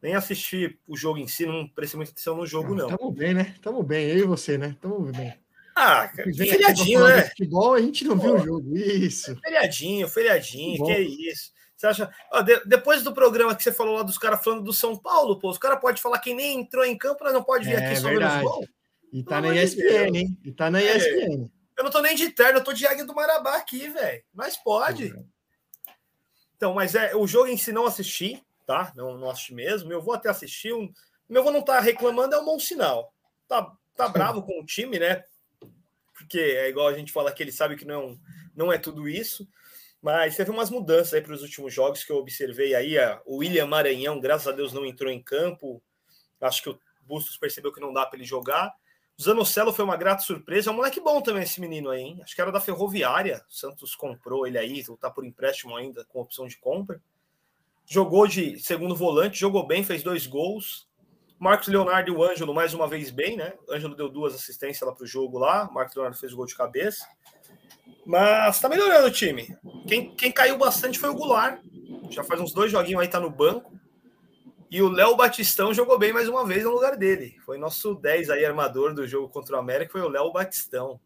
Nem assisti o jogo em si, não prestei muita atenção no jogo, não. Tamo bem, né? Tamo bem, eu e você, né? Tamo bem. Ah, feriadinho, né? Futebol, a gente não Pô, viu o jogo. Isso. Feriadinho, feriadinho, que é isso. Você acha. Ó, de, depois do programa que você falou lá dos caras falando do São Paulo, pô, os caras podem falar que nem entrou em campo, mas não pode vir é, aqui só menos gol. E tá na ESPN, hein? E tá na é. ESPN. Eu não tô nem de terno, eu tô de Águia do Marabá aqui, velho. Mas pode. Uhum. Então, mas é, o jogo em si não assisti, tá? Não, não assisti mesmo. Eu vou até assistir. Um, meu avô não tá reclamando, é um bom sinal. Tá, tá bravo com o time, né? Porque é igual a gente fala que ele sabe que não, não é tudo isso. Mas teve umas mudanças aí para os últimos jogos que eu observei aí. O William Maranhão, graças a Deus, não entrou em campo. Acho que o Bustos percebeu que não dá para ele jogar. O Zanocelo foi uma grata surpresa. É um moleque bom também esse menino aí, hein? Acho que era da Ferroviária. O Santos comprou ele aí, tá por empréstimo ainda, com opção de compra. Jogou de segundo volante, jogou bem, fez dois gols. Marcos Leonardo e o Ângelo mais uma vez bem, né? O Ângelo deu duas assistências lá para o jogo lá. Marcos Leonardo fez o gol de cabeça. Mas tá melhorando o time. Quem, quem caiu bastante foi o Goulart. Já faz uns dois joguinhos aí, tá no banco. E o Léo Batistão jogou bem mais uma vez no lugar dele. Foi nosso 10 aí, armador do jogo contra o América, foi o Léo Batistão.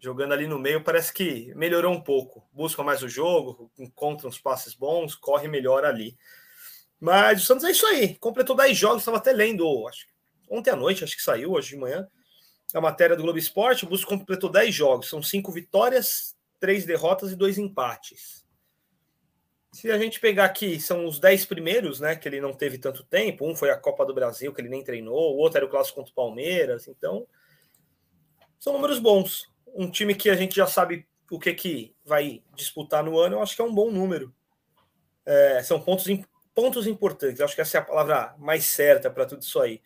Jogando ali no meio, parece que melhorou um pouco. Busca mais o jogo, encontra uns passes bons, corre melhor ali. Mas o Santos é isso aí. Completou 10 jogos, estava até lendo, acho, ontem à noite, acho que saiu, hoje de manhã a matéria do Globo Esporte, o Busco completou 10 jogos, são cinco vitórias, três derrotas e dois empates. Se a gente pegar aqui, são os 10 primeiros, né? Que ele não teve tanto tempo. Um foi a Copa do Brasil, que ele nem treinou, o outro era o clássico contra o Palmeiras. Então, são números bons. Um time que a gente já sabe o que, que vai disputar no ano, eu acho que é um bom número. É, são pontos, pontos importantes, eu acho que essa é a palavra mais certa para tudo isso aí.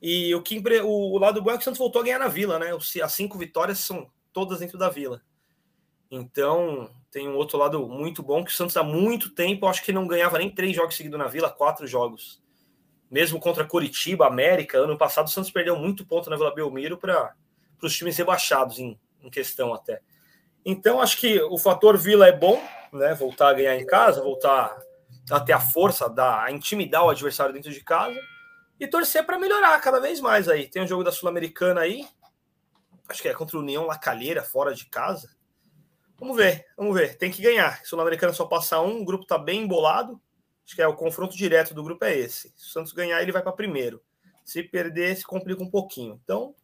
E o, que, o, o lado bom é que o Santos voltou a ganhar na Vila, né? As cinco vitórias são todas dentro da Vila. Então, tem um outro lado muito bom que o Santos há muito tempo, acho que não ganhava nem três jogos seguidos na Vila, quatro jogos. Mesmo contra Curitiba, América, ano passado o Santos perdeu muito ponto na Vila Belmiro para os times rebaixados em, em questão até. Então, acho que o fator Vila é bom, né? Voltar a ganhar em casa, voltar a ter a força, da, a intimidar o adversário dentro de casa e torcer para melhorar cada vez mais aí. Tem um jogo da Sul-Americana aí, acho que é contra o União La Calheira, fora de casa. Vamos ver, vamos ver. Tem que ganhar. Sul-Americana só passa um, o grupo tá bem embolado. Acho que é o confronto direto do grupo é esse. Se o Santos ganhar, ele vai para primeiro. Se perder, se complica um pouquinho. Então,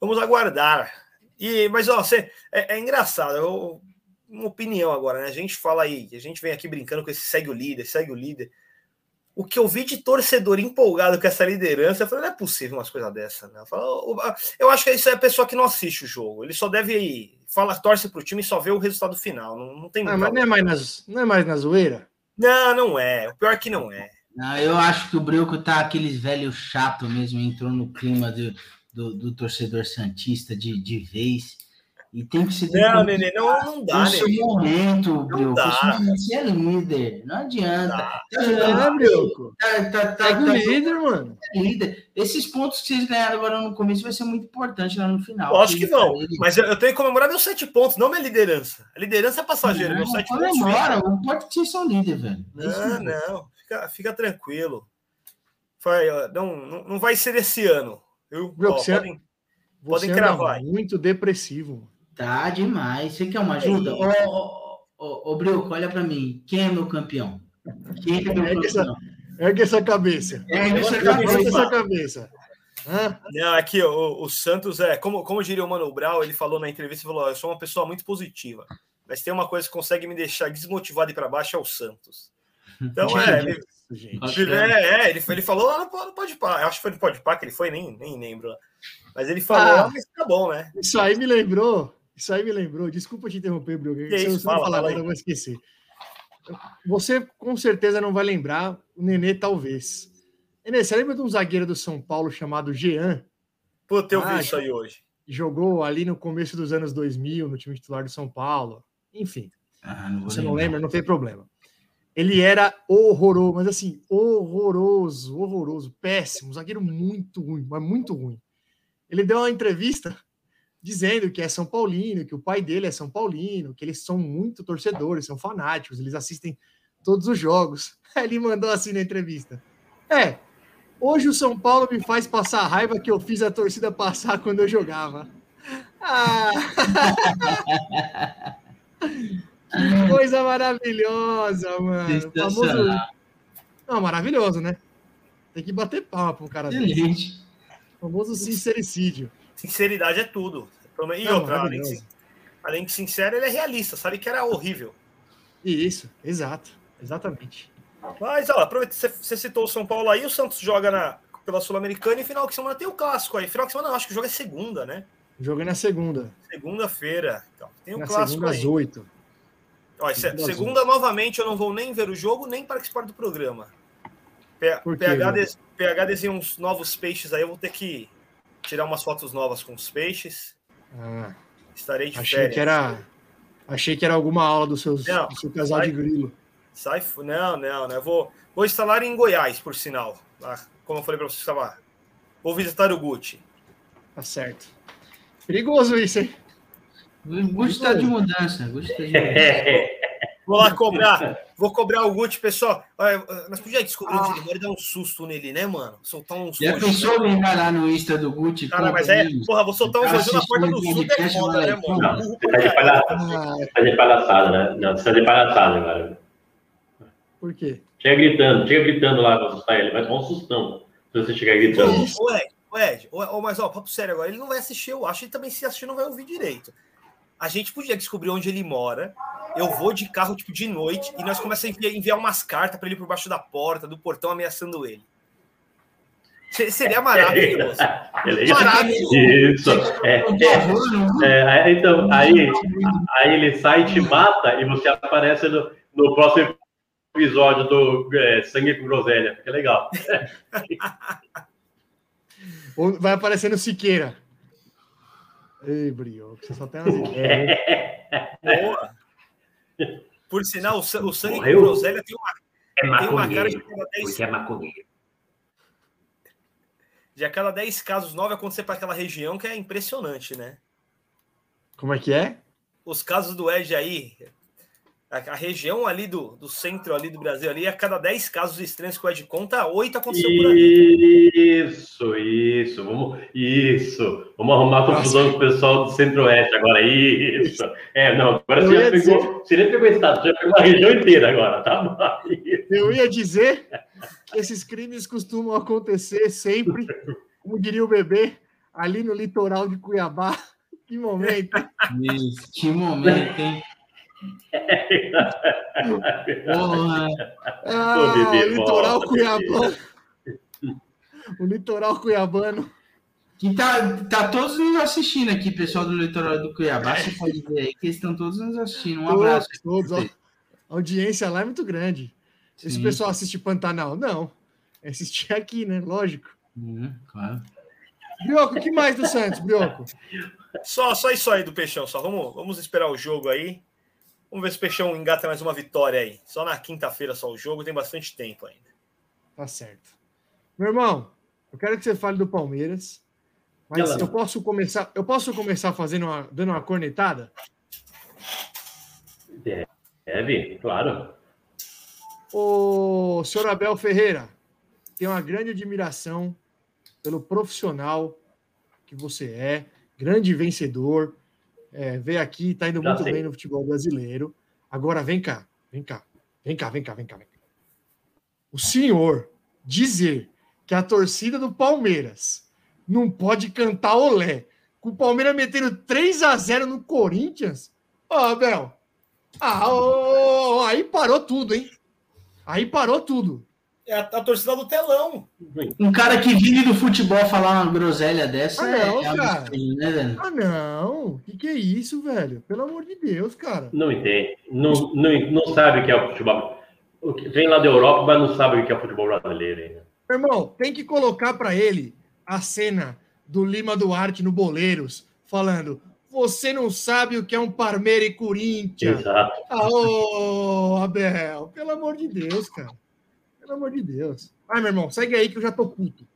vamos aguardar. E, mas ó, você, é, é engraçado. Eu, uma opinião agora, né? A gente fala aí, a gente vem aqui brincando com esse segue o líder, segue o líder o que eu vi de torcedor empolgado com essa liderança, eu falei, não é possível umas coisas dessa, né? Eu, falo, eu acho que isso é a pessoa que não assiste o jogo. Ele só deve ir, fala, torce pro time e só vê o resultado final. Não, não tem ah, mas não é, mais nas, não é mais na zoeira? Não, não é. O pior é que não é. Não, eu acho que o Breuco tá aqueles velhos chato mesmo, entrou no clima do, do, do torcedor Santista de, de vez. E tem que se Não, Nenê, não, não dá, seu Nenê. momento, Brioco. dá. Você é líder. Não adianta. Dá. Tá jogando É, Brioco. Tá, tá, tá, o tá- líder, mano. líder. Esses pontos que vocês ganharam agora no começo vai ser muito importante lá no final. Lógico que. Ele- Mas eu, tenho que comemorar meus sete pontos, não minha liderança. A liderança é passageira, Não, meus sete pontos. comemora, não pode que vocês são líder, velho. É isso Não, não. Fica, fica tranquilo. Vai, não, não, não vai ser esse ano. Viu? Brioco, Ó, você- podem- Você Podem cravar. muito depressivo. Tá demais. Você quer uma ajuda? Ô, ô, ô, Brioco, olha pra mim. Quem é meu campeão? Quem é meu É que essa- campeão? Ergue essa cabeça. Ergue essa Ergue cabeça. Ergue essa cabeça. Hã? Não, aqui, o, o Santos é, como, como diria o Mano Brown, ele falou na entrevista, falou, "Ó, eu sou uma pessoa muito positiva, mas tem uma coisa que consegue me deixar desmotivado e para baixo, é o Santos. Então, é, ele, Gente. ele- é, é, ele, ele falou lá no, no Pode Pá, eu acho que foi no Pode Pá que ele foi, nem, nem lembro. lá. Mas ele falou, Ah. ah, mas tá bom, né? Isso aí me lembrou. Isso aí me lembrou. Desculpa te interromper, Bruno. Se eu não Fala, falar fala agora, aí. eu vou esquecer. Você com certeza não vai lembrar. O Nenê, talvez. Nenê, você lembra de um zagueiro do São Paulo chamado Jean? Puta, eu vi Ah, isso aí hoje. Jogou ali no começo dos anos 2000 no time titular do São Paulo. Enfim, Ah, não você não lembrar. lembra, não tem problema. Ele era horroroso, mas assim, horroroso, horroroso, péssimo, um zagueiro muito ruim, mas muito ruim. Ele deu uma entrevista dizendo que é São Paulino, que o pai dele é São Paulino, que eles são muito torcedores, são fanáticos, eles assistem todos os jogos. Ele mandou assim na entrevista: É, hoje o São Paulo me faz passar a raiva que eu fiz a torcida passar quando eu jogava. Ah! Que coisa maravilhosa, mano. Famoso... Não, maravilhoso, né? Tem que bater palma um cara. O famoso sincericídio. Sinceridade é tudo. E Não, outra, além de, além de sincero, ele é realista, sabe que era horrível. Isso, exato. Exatamente. Mas, ó, aproveita, você, citou o São Paulo aí, o Santos joga na, pela Sul-Americana e final de semana tem o clássico aí. Final de semana, não, acho que o jogo é segunda, né? Jogo na segunda. Segunda-feira. Então, tem o na clássico segunda às aí. oito. Ó, se- segunda às segunda, novamente, eu não vou nem ver o jogo, nem participar do programa. P- Por quê, PH, des, PH desenha uns novos peixes aí, eu vou ter que tirar umas fotos novas com os peixes. Ah, Estarei de achei férias. que era. Achei que era alguma aula do, seus, Não, do seu casal vai- de grilo. Sai, não, não, né? Eu Vou, vou instalar em Goiás, por sinal. Lá, como eu falei para vocês, estava. Vou visitar o Gucci. Tá certo. Perigoso isso, hein? Gostar de mudança. Gostar de mudança. Vou lá cobrar, vou cobrar o Gucci, pessoal. Olha, Nós podíamos descobrir onde ele mora e dar um susto nele, né, mano? Soltar uns Já pensou vai lá no Insta do Gucci? Cara, mas é, Companhia? porra, vou soltar uns Cara, rojões na porta do sul, o é foda, né, mano? Não, você tá de palhaçada. Ah, Tá de palhaçada, né? Não, você tá de palhaçada, cara. por quê? Chega gritando, chega gritando lá pra assustar ele. Vai tomar um sustão se você chegar gritando. Ô, Ed, ô, Ed, ô, ô, mas ó, papo sério agora, ele não vai assistir, eu acho, e também se assistir não vai ouvir direito. A gente podia descobrir onde ele mora. Eu vou de carro, tipo, de noite, e nós começamos a enviar, umas cartas para ele por baixo da porta, do portão, ameaçando ele. Se- Seria maravilhoso. Maravilhoso. Isso. É, é, é, então, aí, aí ele sai e te mata e você aparece no, no próximo episódio do é, Sangue com Groselha. Fica legal. Vai aparecer no Siqueira. Ei, Brio, você só tem umas ideias. Boa. Por sinal, o, o sangue Morreu? com groselha tem uma, É tem uma cara de cada 10, Porque é maconheiro. de a cada 10 casos 9 acontecer para aquela região, que é impressionante, né? Como é que é? Os casos do Ed aí, a, a região ali do, do centro ali do Brasil, ali, a cada 10 casos estranhos que o Ed conta, 8 aconteceu por ali. Isso, isso, vamos, isso. Vamos arrumar confusão com o pessoal do Centro-Oeste agora, isso. É, não, agora Eu você já ia pegou, você nem pegou o estado, você já pegou a região inteira agora, tá bom? Eu ia dizer que esses crimes costumam acontecer sempre, como diria o bebê, ali no litoral de Cuiabá. Que momento. Isso, Que momento, hein? Porra. Ah, Ô, o litoral volta, cuiabano. O litoral cuiabano. Que tá, tá todos nos assistindo aqui, pessoal do litoral do Cuiabá. Você pode ver aí que eles estão todos nos assistindo. Um abraço. Todos, todos, ó. A audiência lá é muito grande. Esse Sim. pessoal assiste Pantanal? Não. É assistir aqui, né? Lógico. Hum, claro. Brioco, o que mais do Santos, Brioco? Só, só isso aí do Peixão, só. Vamos, vamos esperar o jogo aí. Vamos ver se o Peixão engata mais uma vitória aí. Só na quinta-feira só o jogo, tem bastante tempo ainda. Tá certo. Meu irmão, eu quero que você fale do Palmeiras. Mas Ela- eu posso começar, eu posso começar fazendo uma, dando uma cornetada? Deve, claro. O senhor Abel Ferreira, tenho uma grande admiração pelo profissional que você é, grande vencedor. É, veio aqui, está indo Já muito sei. bem no futebol brasileiro. Agora vem cá, vem cá, vem cá, vem cá, vem cá, vem cá. O senhor dizer que a torcida do Palmeiras não pode cantar olé, com o Palmeiras metendo 3 a 0 no Corinthians? Ô, Abel, ah, ô, ô, aí parou tudo, hein? Aí parou tudo. É a, a torcida do telão. Um cara que vive do futebol falar uma groselha dessa Ah, é, não, é cara. absurdo, né, velho? Ah, não. Que que é isso, velho? Pelo amor de Deus, cara. Não entende. Não, não, não sabe o que é o futebol. O que- Vem lá da Europa, mas não sabe o que é o futebol brasileiro ainda. Meu irmão, tem que colocar pra ele a cena do Lima Duarte no Boleiros, falando: Você não sabe o que é um Parmeira e Corinthians. Exato. Ah, ô, Abel, pelo amor de Deus, cara. Pelo amor de Deus. Vai, meu irmão, segue aí que eu já tô puto.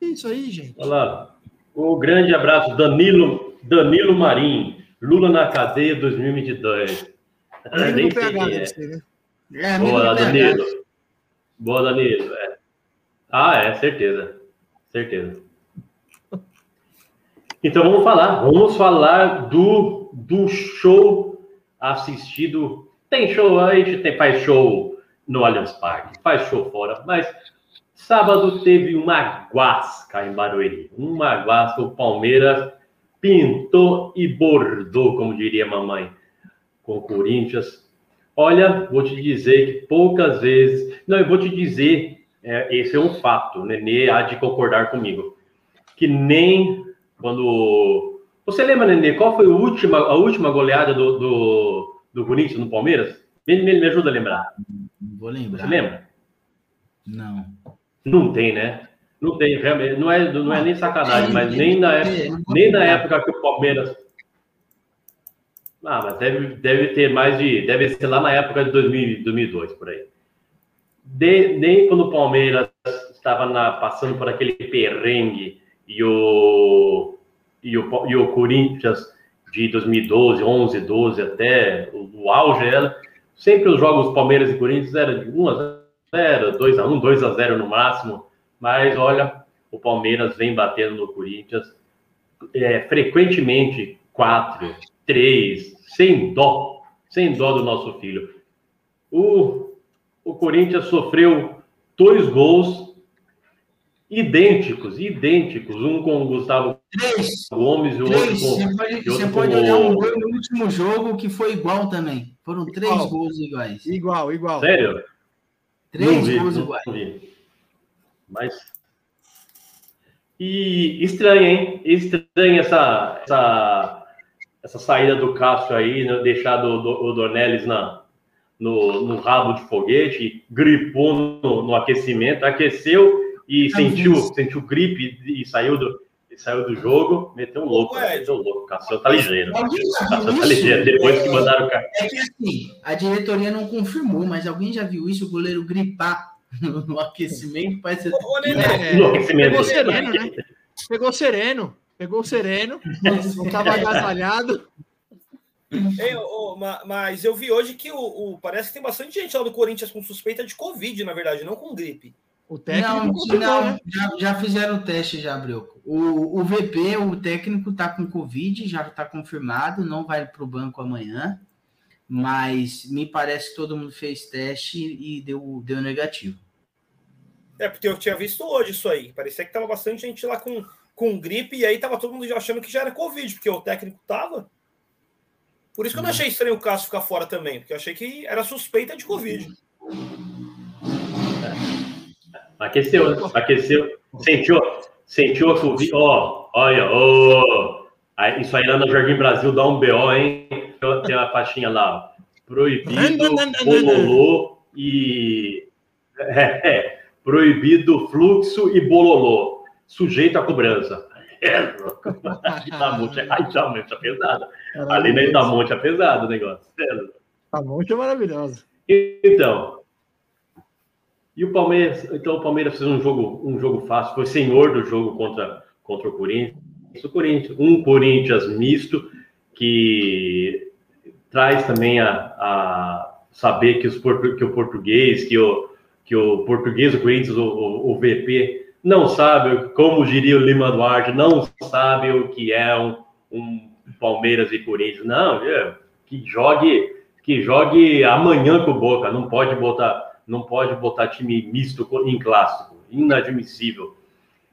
Que isso aí, gente? Olha lá. Um grande abraço, Danilo, Danilo Marim. Lula na cadeia 2022. Amigo Nem do PH, é. deve ser, né? É, Boa, PH. Danilo. Boa, Danilo. É. Ah, é, certeza. Certeza. Então vamos falar. Vamos falar do, do show assistido. Tem show, a gente tem, faz show no Allianz Parque, faz show fora, mas sábado teve uma guasca em Barueri. Uma guasca, o Palmeiras pintou e bordou, como diria mamãe, com o Corinthians. Olha, vou te dizer que poucas vezes. Não, eu vou te dizer, é, esse é um fato, o Nenê há de concordar comigo. Que nem quando. Você lembra, Nenê, qual foi a última, a última goleada do, do, do Corinthians no Palmeiras? Me, me, me ajuda a lembrar. Não vou Você lembrar. lembra? Não. Não tem, né? Não tem, realmente. Não é, não é nem sacanagem, mas nem na época, nem na época que o Palmeiras. Ah, mas deve, deve ter mais de. Deve ser lá na época de 2000, 2002, por aí. De- nem quando o Palmeiras estava na- passando por aquele perrengue e o, e o, e o Corinthians de 2012, 11, 12 até o, o auge era. Sempre os jogos Palmeiras e Corinthians eram de 1 a 0, 2 a 1, 2 a 0 no máximo. Mas olha, o Palmeiras vem batendo no Corinthians é, frequentemente 4, 3, sem dó, sem dó do nosso filho. O, o Corinthians sofreu dois gols idênticos, idênticos, um com o Gustavo Três. Gomes e o outro Três. com. Você pode, outro você pode olhar um o- gol no último jogo que foi igual também. Foram três Igual. gols iguais. Igual, igual. Sério? Três Não vi, gols não iguais. vi. Mas. E estranho, hein? Estranho essa, essa, essa saída do Cássio aí, né? deixar do, do, o Dornelles na, no, no rabo de foguete, gripou no, no aquecimento, aqueceu e Ah, sentiu, isso. sentiu gripe e saiu do, e saiu do jogo, meteu um louco, Ué, meteu um louco. O Cássio tá ligeiro. Alguém O já Cássio viu tá ligeiro. Depois que mandaram o cara. É que assim, a diretoria não confirmou, mas alguém já viu isso? O goleiro gripar no, no aquecimento? Parece Ô, ô, Nenê, É, No aquecimento. pegou sereno, né? Pegou sereno. Pegou sereno. Não tava agasalhado. Ei, ma- mas eu vi hoje que o, o- parece que tem bastante gente lá do Corinthians com suspeita de Covid, na verdade, não com gripe. O técnico não, não, né? já, já fizeram o teste já, Brioco. O, o VP, o técnico, tá com Covid, já tá confirmado, não vai pro banco amanhã, mas me parece que todo mundo fez teste e deu, deu negativo. É, porque eu tinha visto hoje isso aí. Parecia que tava bastante gente lá com, com gripe, e aí tava todo mundo já achando que já era Covid, porque o técnico tava. Por isso que eu não achei estranho o Cássio ficar fora também, porque eu achei que era suspeita de Covid. Aqueceu, né? aqueceu. Sentiu, sentiu a Covid. Ó, olha, ó. Aí, Isso aí lá no Jardim Brasil dá um BO, hein? Tem uma faixinha lá. Proibido, bololô e. É, é, proibido fluxo e bololô, sujeito à cobrança. É, Itamonte, é, Itamonte é pesada. Ali na Itamonte é pesado o negócio. Itamonte é maravilhosa. Então, e o Palmeiras, então o Palmeiras fez um jogo, um jogo fácil, foi senhor do jogo contra, contra o Corinthians. O Corinthians, um Corinthians misto que traz também a, a saber que, os, que o português, que o, que o português, o Corinthians, o, o, o VP, não sabe, como diria o Lima Duarte, não sabe o que é um, um Palmeiras e Corinthians. Não, é, que jogue, que jogue amanhã com o Boca, não pode botar não pode botar time misto em clássico, inadmissível.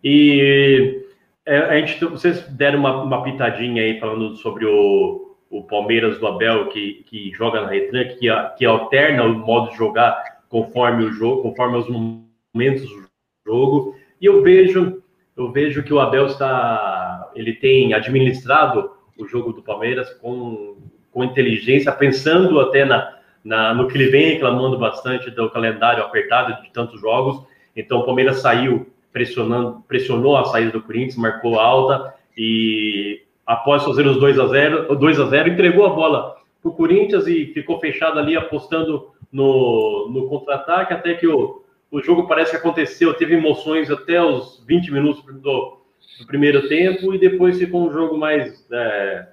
E é, a gente, vocês deram uma, uma pitadinha aí falando sobre o, o Palmeiras do Abel que, que joga na retranca, que, que alterna o modo de jogar conforme o jogo, conforme os momentos do jogo. E eu vejo, eu vejo que o Abel está, ele tem administrado o jogo do Palmeiras com, com inteligência, pensando até na, na, no que ele vem reclamando bastante do calendário apertado de tantos jogos. Então o Palmeiras saiu pressionando, pressionou a saída do Corinthians, marcou alta e após fazer os 2 a 0, 2 a 0 entregou a bola para o Corinthians e ficou fechado ali apostando no, no contra-ataque até que o, o jogo parece que aconteceu, teve emoções até os 20 minutos do, do primeiro tempo e depois ficou um jogo mais é,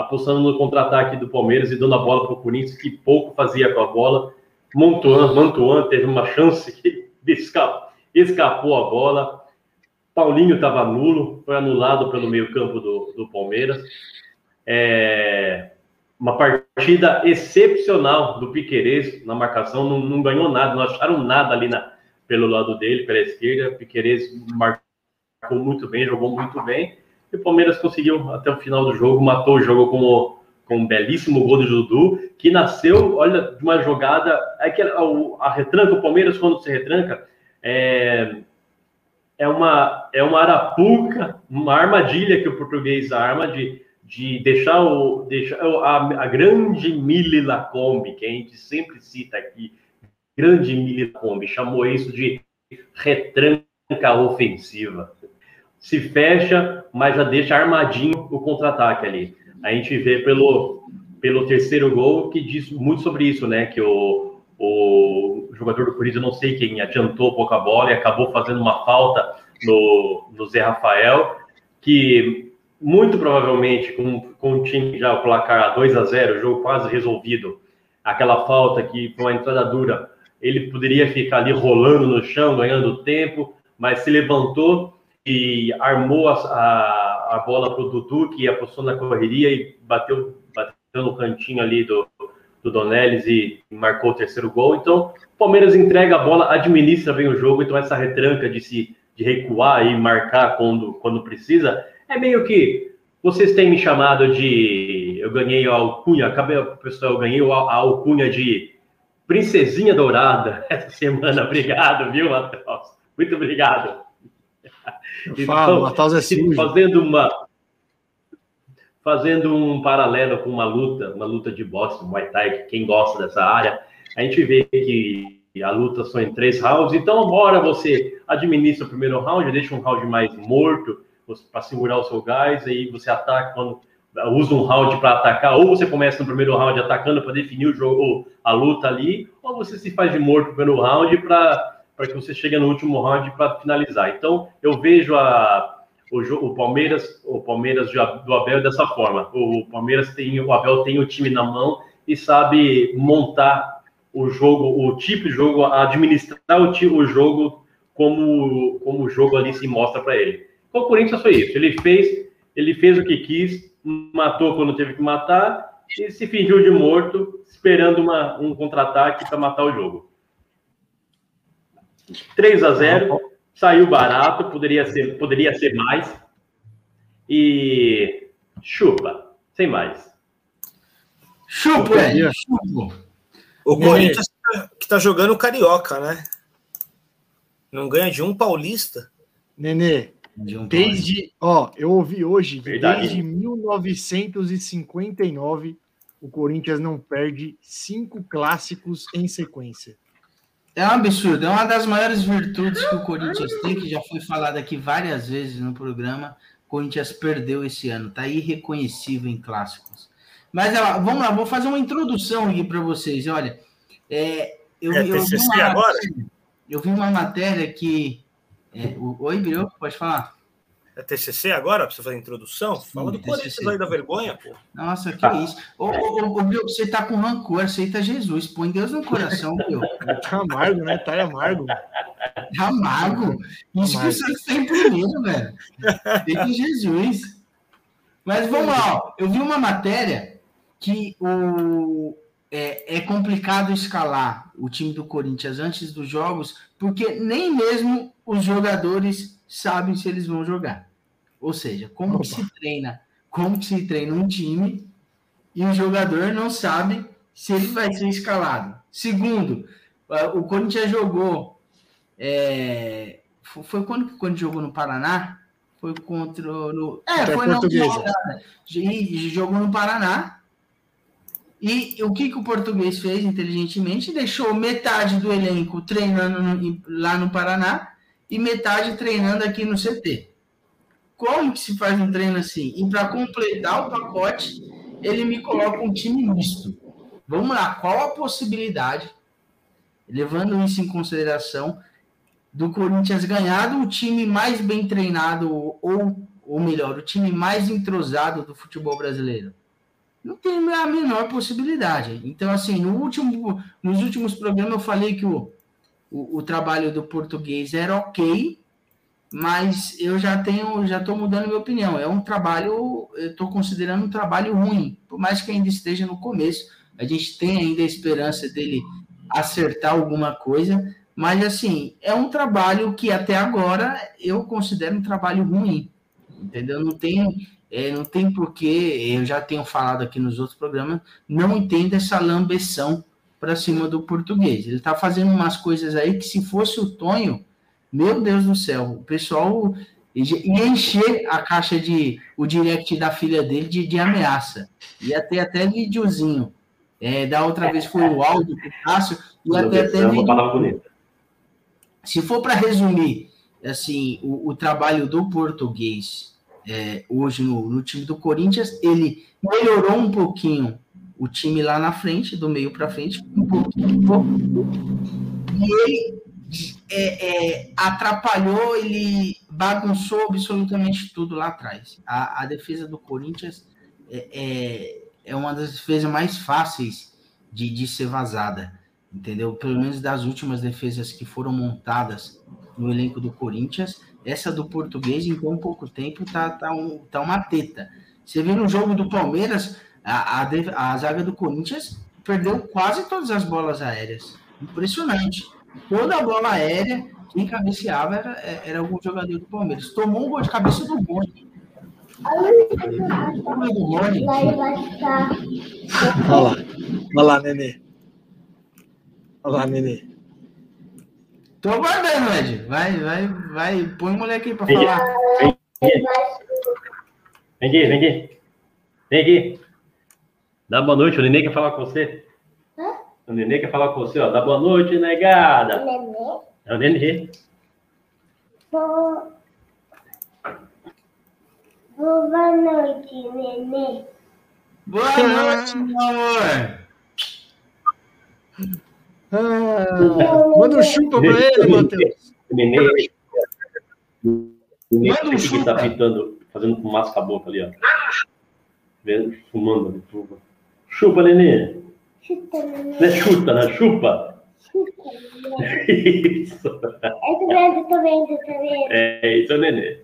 apostando no contra-ataque do Palmeiras e dando a bola para o Corinthians, que pouco fazia com a bola. Montuan, Mantuan teve uma chance que escapou, escapou a bola. Paulinho estava nulo, foi anulado pelo meio-campo do, do Palmeiras. É, uma partida excepcional do Piquerez na marcação, não, não, ganhou nada, não acharam nada ali na, pelo lado dele, pela esquerda. Piquerez marcou muito bem, jogou muito bem. E o Palmeiras conseguiu, até o final do jogo, matou o jogo com, com um belíssimo gol do Dudu, que nasceu, olha, de uma jogada. É que a, a retranca, o Palmeiras, quando se retranca, é, é, uma, é uma arapuca, uma armadilha que o português arma de, de deixar, o, deixar a, a grande Mili Lacombe, que a gente sempre cita aqui, grande Mili Lacombe, chamou isso de retranca ofensiva se fecha, mas já deixa armadinho o contra-ataque ali. A gente vê pelo, pelo terceiro gol que diz muito sobre isso, né? Que o, o jogador do Corinthians, não sei quem, adiantou pouco a bola e acabou fazendo uma falta no, no Zé Rafael, que muito provavelmente, com, com o time já o placar 2 a 0 o jogo quase resolvido, aquela falta que foi uma entrada dura, ele poderia ficar ali rolando no chão, ganhando tempo, mas se levantou e armou a, a, a bola para o Dudu, que apostou na correria e bateu, bateu no cantinho ali do, do Donelis e marcou o terceiro gol. Então, o Palmeiras entrega a bola, administra bem o jogo, então essa retranca de se de recuar e marcar quando, quando precisa, é meio que vocês têm me chamado de. Eu ganhei a alcunha, acabei, pessoal, eu ganhei a alcunha de Princesinha Dourada essa semana. Obrigado, viu, Matheus? Muito obrigado. Eu falo, então, é sujo. fazendo uma fazendo um paralelo com uma luta, uma luta de boxe, Muay Thai, quem gosta dessa área, a gente vê que a luta são em três rounds, então embora você administra o primeiro round, deixa um round mais morto para segurar o seu gás, aí você ataca quando usa um round para atacar, ou você começa no primeiro round atacando para definir o jogo, a luta ali, ou você se faz de morto no primeiro round para para que você chegue no último round para finalizar. Então, eu vejo a, o, o, Palmeiras, o Palmeiras do Abel dessa forma. O Palmeiras tem, o Abel tem o time na mão e sabe montar o jogo, o tipo de jogo, administrar o, o jogo como, como o jogo ali se mostra para ele. Com o Corinthians foi isso. Ele fez, ele fez o que quis, matou quando teve que matar e se fingiu de morto, esperando uma, um contra-ataque para matar o jogo. 3 a 0 saiu barato, poderia ser, poderia ser mais. E chupa, sem mais. Chupa, chupa. O Corinthians que tá jogando carioca, né? Não ganha de um paulista. Nenê, de um desde, ó, eu ouvi hoje, Verdade. desde 1959 o Corinthians não perde cinco clássicos em sequência. É um absurdo, é uma das maiores virtudes que o Corinthians tem, que já foi falado aqui várias vezes no programa. O Corinthians perdeu esse ano, tá irreconhecível em clássicos. Mas ó, vamos lá, vou fazer uma introdução aqui para vocês. Olha, é, eu, É eu, vi uma, agora? eu vi uma matéria que. É, o, oi, Biru, pode falar. É TCC agora? Precisa fazer a introdução? Fala do TCC. Corinthians aí da vergonha, pô. Nossa, que isso. Ô, ô, ô, Bill, você tá com rancor, aceita Jesus. Põe Deus no coração, Bill. Tá amargo, né? Tá amargo. Tá amargo. Isso que Amargo. você está em primeiro, velho. Tem Jesus. Mas vamos lá, ó. eu vi uma matéria que o, é, é complicado escalar o time do Corinthians antes dos jogos, porque nem mesmo os jogadores sabem se eles vão jogar. Ou seja, como que se treina, como que se treina um time e o jogador não sabe se ele vai ser escalado. Segundo, o Corinthians jogou é, fo- foi quando que o Corinthians jogou no Paraná? Foi contra. No, é, Contra a foi na rodada. E- e jogou no Paraná. E o que, que o português fez inteligentemente? Deixou metade do elenco treinando no- lá no Paraná e metade treinando aqui no CT. Como que se faz um treino assim? E para completar o pacote, ele me coloca um time misto. Vamos lá, qual a possibilidade, levando isso em consideração, do Corinthians ganhar do time mais bem treinado, ou, ou melhor, o time mais entrosado do futebol brasileiro? Não tem a menor possibilidade. Então, assim, no último, nos últimos programas eu falei que o, o, o trabalho do português era ok, mas eu já tenho, já estou mudando minha opinião. É um trabalho, eu estou considerando um trabalho ruim, por mais que ainda esteja no começo. A gente tem ainda a esperança dele acertar alguma coisa, mas assim, é um trabalho que até agora eu considero um trabalho ruim. Entendeu? Não tem, é, não tem porquê, eu já tenho falado aqui nos outros programas, não entendo essa lambeção para cima do português. Ele está fazendo umas coisas aí que se fosse o Tonho, meu Deus do céu, o pessoal ia encher a caixa de o direct da filha dele de, de ameaça. Ia ter até videozinho. É, da outra vez foi o áudio do Cássio, e até, até uma vídeo palavra bonita. se for para resumir assim o, o trabalho do português é, hoje no, no time do Corinthians, ele melhorou um pouquinho o time lá na frente, do meio para frente, um pouquinho, e ele é, é, atrapalhou, ele bagunçou absolutamente tudo lá atrás. A, a defesa do Corinthians é, é, é uma das defesas mais fáceis de, de ser vazada entendeu? Pelo menos das últimas defesas que foram montadas no elenco do Corinthians, essa do português, em tão pouco tempo, tá, tá, um, tá uma teta. Você viu no jogo do Palmeiras, a, a, a zaga do Corinthians perdeu quase todas as bolas aéreas. Impressionante. Toda a bola aérea, quem cabeceava era, era algum jogador do Palmeiras. Tomou um gol de cabeça do Rony. Olha lá. Olha lá, nenê. Olha lá, nenê. Tô guardando, Ed. Vai, vai, vai. Põe o moleque aí pra Vem aqui. falar. Vem aqui, vem aqui. Vem aqui. Dá boa noite, o Nenê quer falar com você. O Nenê quer falar com você, ó. Dá boa noite, negada. É o Nenê. Boa noite, nenê. Boa noite, meu amor. Ah, manda um chupa pra ele, Matheus. O Nenê. O Nenê Manda um que tá chupa. pintando, fazendo fumaça com a boca ali, ó. Vendo, Fumando ali. chupa. Chupa, Nenê. Chuta. Não é chuta, né? Chupa. Chuta, nenê. Isso. Eu tô vendo, tô vendo, tô vendo. É, isso é Nenê.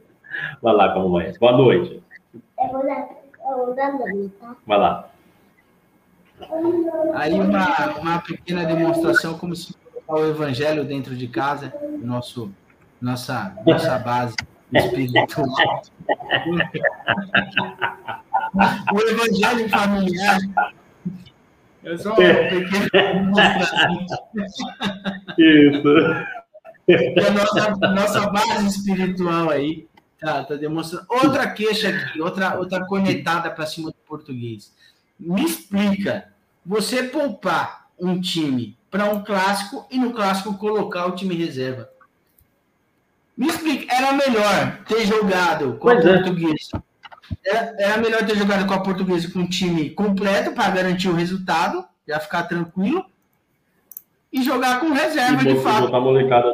Vai lá com a mamãe. Boa noite. Eu vou dar, eu vou dar nome, tá? Vai lá. Aí uma, uma pequena demonstração como se o evangelho dentro de casa, nosso, nossa, nossa base espiritual. O evangelho familiar. É só uma pequena demonstração Isso. da nossa, nossa base espiritual aí. Tá, tá demonstrando. Outra queixa aqui, outra, outra conectada para cima do português. Me explica, você poupar um time para um clássico e no clássico colocar o time reserva? Me explica, era melhor ter jogado com Pois a é. portuguesa. Era, era melhor ter jogado com a portuguesa com um time completo para garantir o resultado, já ficar tranquilo. E jogar com reserva, E de fato. molecada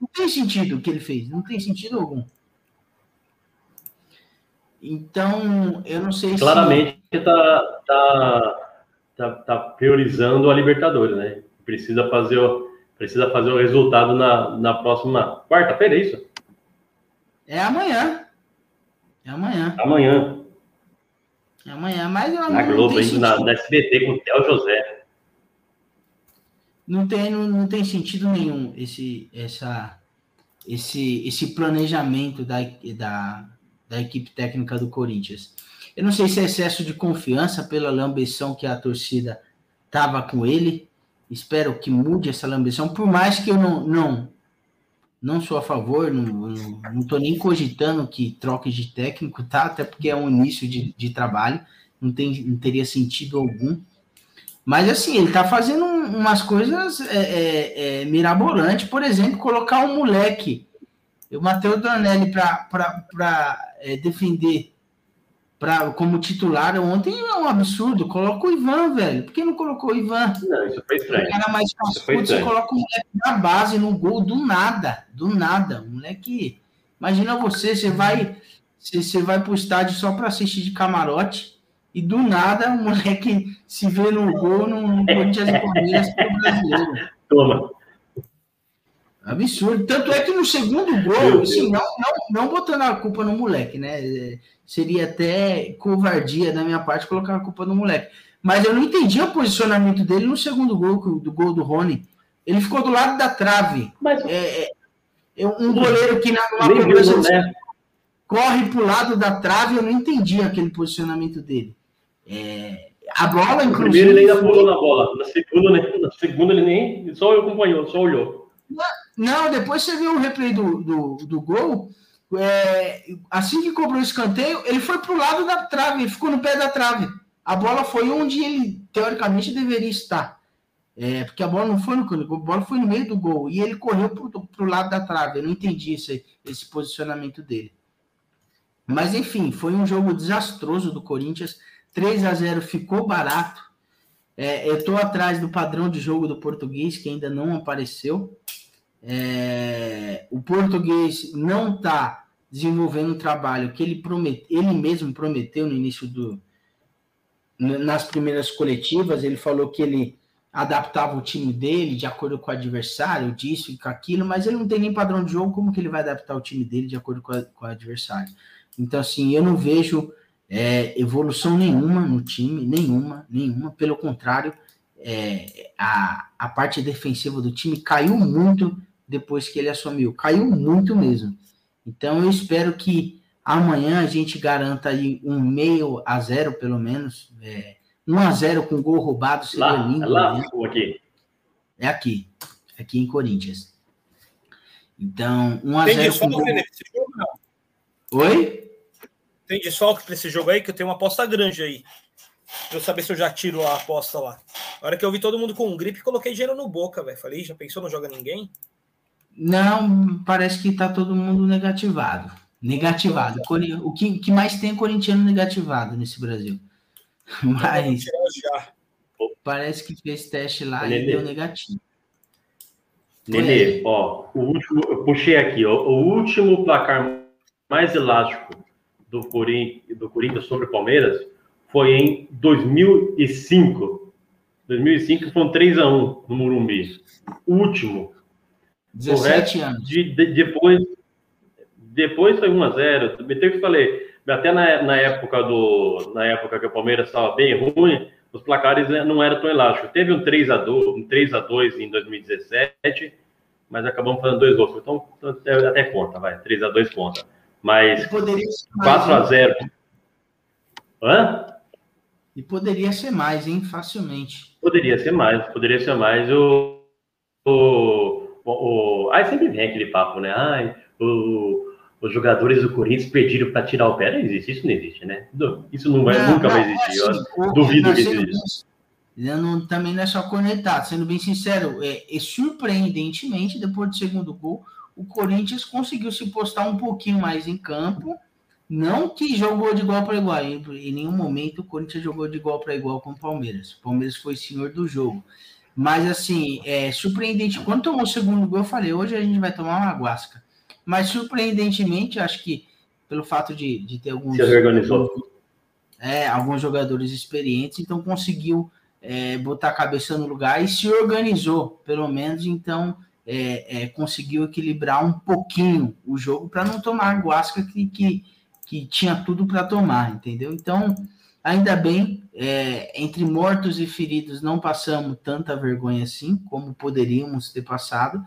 Não tem sentido o que ele fez, não tem sentido algum. Então, eu não sei Claramente tá, tá, tá, tá priorizando a Libertadores, né? Precisa fazer o, precisa fazer o resultado na, na próxima quarta-feira, é isso? se é amanhã. É amanhã. Amanhã, É amanhã, mas eu na Globo, ainda na, na SBT com o Theo José. não tem, não, não tem sentido nenhum esse, essa, esse, esse planejamento da, da, da equipe técnica do Corinthians. Eu não sei se é excesso de confiança pela lambeção que a torcida tava com ele. Espero que mude essa lambeção, por mais que eu não, não, não sou a favor, não, tô nem cogitando que troque de técnico, tá? Até porque é um início de, de trabalho, não, tem, não teria sentido algum. Mas assim, ele tá fazendo um- umas coisas é, é, é, mirabolantes, por exemplo, colocar um moleque, o Matheus Donelli, para é, defender pra, como titular ontem é um absurdo. Coloca o Ivan, velho. Por que não colocou o Ivan? Não, isso foi O estranho. cara mais foi cascudo, você coloca o moleque na base, no gol, do nada. Do nada. O moleque. Imagina você, você vai. Você, você vai pro estádio só para assistir de camarote. E do nada o moleque se vê no gol no, no Corinthians e Palmeiras pro brasileiro. Toma. Absurdo. Tanto é que no segundo gol, assim, não, não, não botando a culpa no moleque, né? Seria até covardia da minha parte colocar a culpa no moleque. Mas eu não entendi o posicionamento dele no segundo gol, do gol do Rony. Ele ficou do lado da trave. Mas É, é, é um goleiro que na cobrança né? corre pro lado da trave, eu não entendi aquele posicionamento dele. É, a bola, inclusive. primeiro ele ainda pulou na bola. Na segunda, né? na segunda ele nem. Só acompanhou, só olhou. Não, depois você viu o replay do, do, do gol. É, assim que cobrou o escanteio, ele foi pro lado da trave, ele ficou no pé da trave. A bola foi onde ele, teoricamente, deveria estar. É, porque a bola não foi no canto, a bola foi no meio do gol. E ele correu pro, pro lado da trave. Eu não entendi esse, esse posicionamento dele. Mas, enfim, foi um jogo desastroso do Corinthians. 3 a 0 ficou barato. É, eu estou atrás do padrão de jogo do português, que ainda não apareceu. É, o português não está desenvolvendo um trabalho que ele, promet, ele mesmo prometeu no início do. Nas primeiras coletivas, ele falou que ele adaptava o time dele de acordo com o adversário, disso e com aquilo, mas ele não tem nem padrão de jogo, como que ele vai adaptar o time dele de acordo com, a- com o adversário? Então, assim, eu não vejo é, evolução nenhuma no time, nenhuma, nenhuma, pelo contrário, é, a, a parte defensiva do time caiu muito depois que ele assumiu, caiu muito mesmo. Então eu espero que amanhã a gente garanta aí um meio a zero, pelo menos, é, um a zero com gol roubado seria Lá, lindo. lá, né? aqui. É aqui, aqui em Corinthians. Então, um a Tem com gol... nesse jogo? Não. Oi? Tem desfalque para esse jogo aí, que eu tenho uma aposta grande aí. Pra eu saber se eu já tiro a aposta lá. A hora que eu vi todo mundo com gripe, coloquei dinheiro no boca, velho. Falei, já pensou, não joga ninguém? Não, parece que tá todo mundo negativado. Negativado. O que, que mais tem é corintiano negativado nesse Brasil. Mas parece que fez teste lá e deu negativo. Nenê, ó, o último, eu puxei aqui, ó, o último placar mais elástico do, Corin, do Corinthians sobre o Palmeiras foi em 2005. 2005 foi um 3x1 no Morumbi. O último. 17 anos. De, de- depois, depois foi 1x0. Também que falei, até na, na época do na época que o Palmeiras estava bem ruim, os placares né, não eram tão elásticos. Teve um 3x2, um 3x2 em 2017, mas acabamos fazendo dois gols. Então até, até conta, vai. 3x2 conta. Mas E poderia ser mais, 4x0. Hã? E poderia ser mais, hein? Facilmente. Poderia ser mais, poderia ser mais. O, o, o, aí sempre vem aquele papo, né? Ai, o, os jogadores do Corinthians pediram para tirar o pé. Não existe, isso não existe, né? Isso não vai, Não, nunca vai não, existir. assim, eu duvido não, que exista. não- também não é só cornetado, sendo bem sincero, é, e surpreendentemente, depois do segundo gol, o Corinthians conseguiu se postar um pouquinho mais em campo. Não que jogou de igual para igual, em, em nenhum momento o Corinthians jogou de igual para igual com o Palmeiras. O Palmeiras foi senhor do jogo. Mas assim, é surpreendente. Quando tomou o segundo gol, eu falei, hoje a gente vai tomar uma guasca. Mas surpreendentemente, acho que pelo fato de, de ter alguns Se organizou. é, alguns jogadores experientes, então conseguiu é, botar a cabeça no lugar e se organizou, pelo menos, então é, é, conseguiu equilibrar um pouquinho o jogo para não tomar a guasca que, que, que tinha tudo para tomar, entendeu? Então, ainda bem, é, entre mortos e feridos não passamos tanta vergonha assim, como poderíamos ter passado.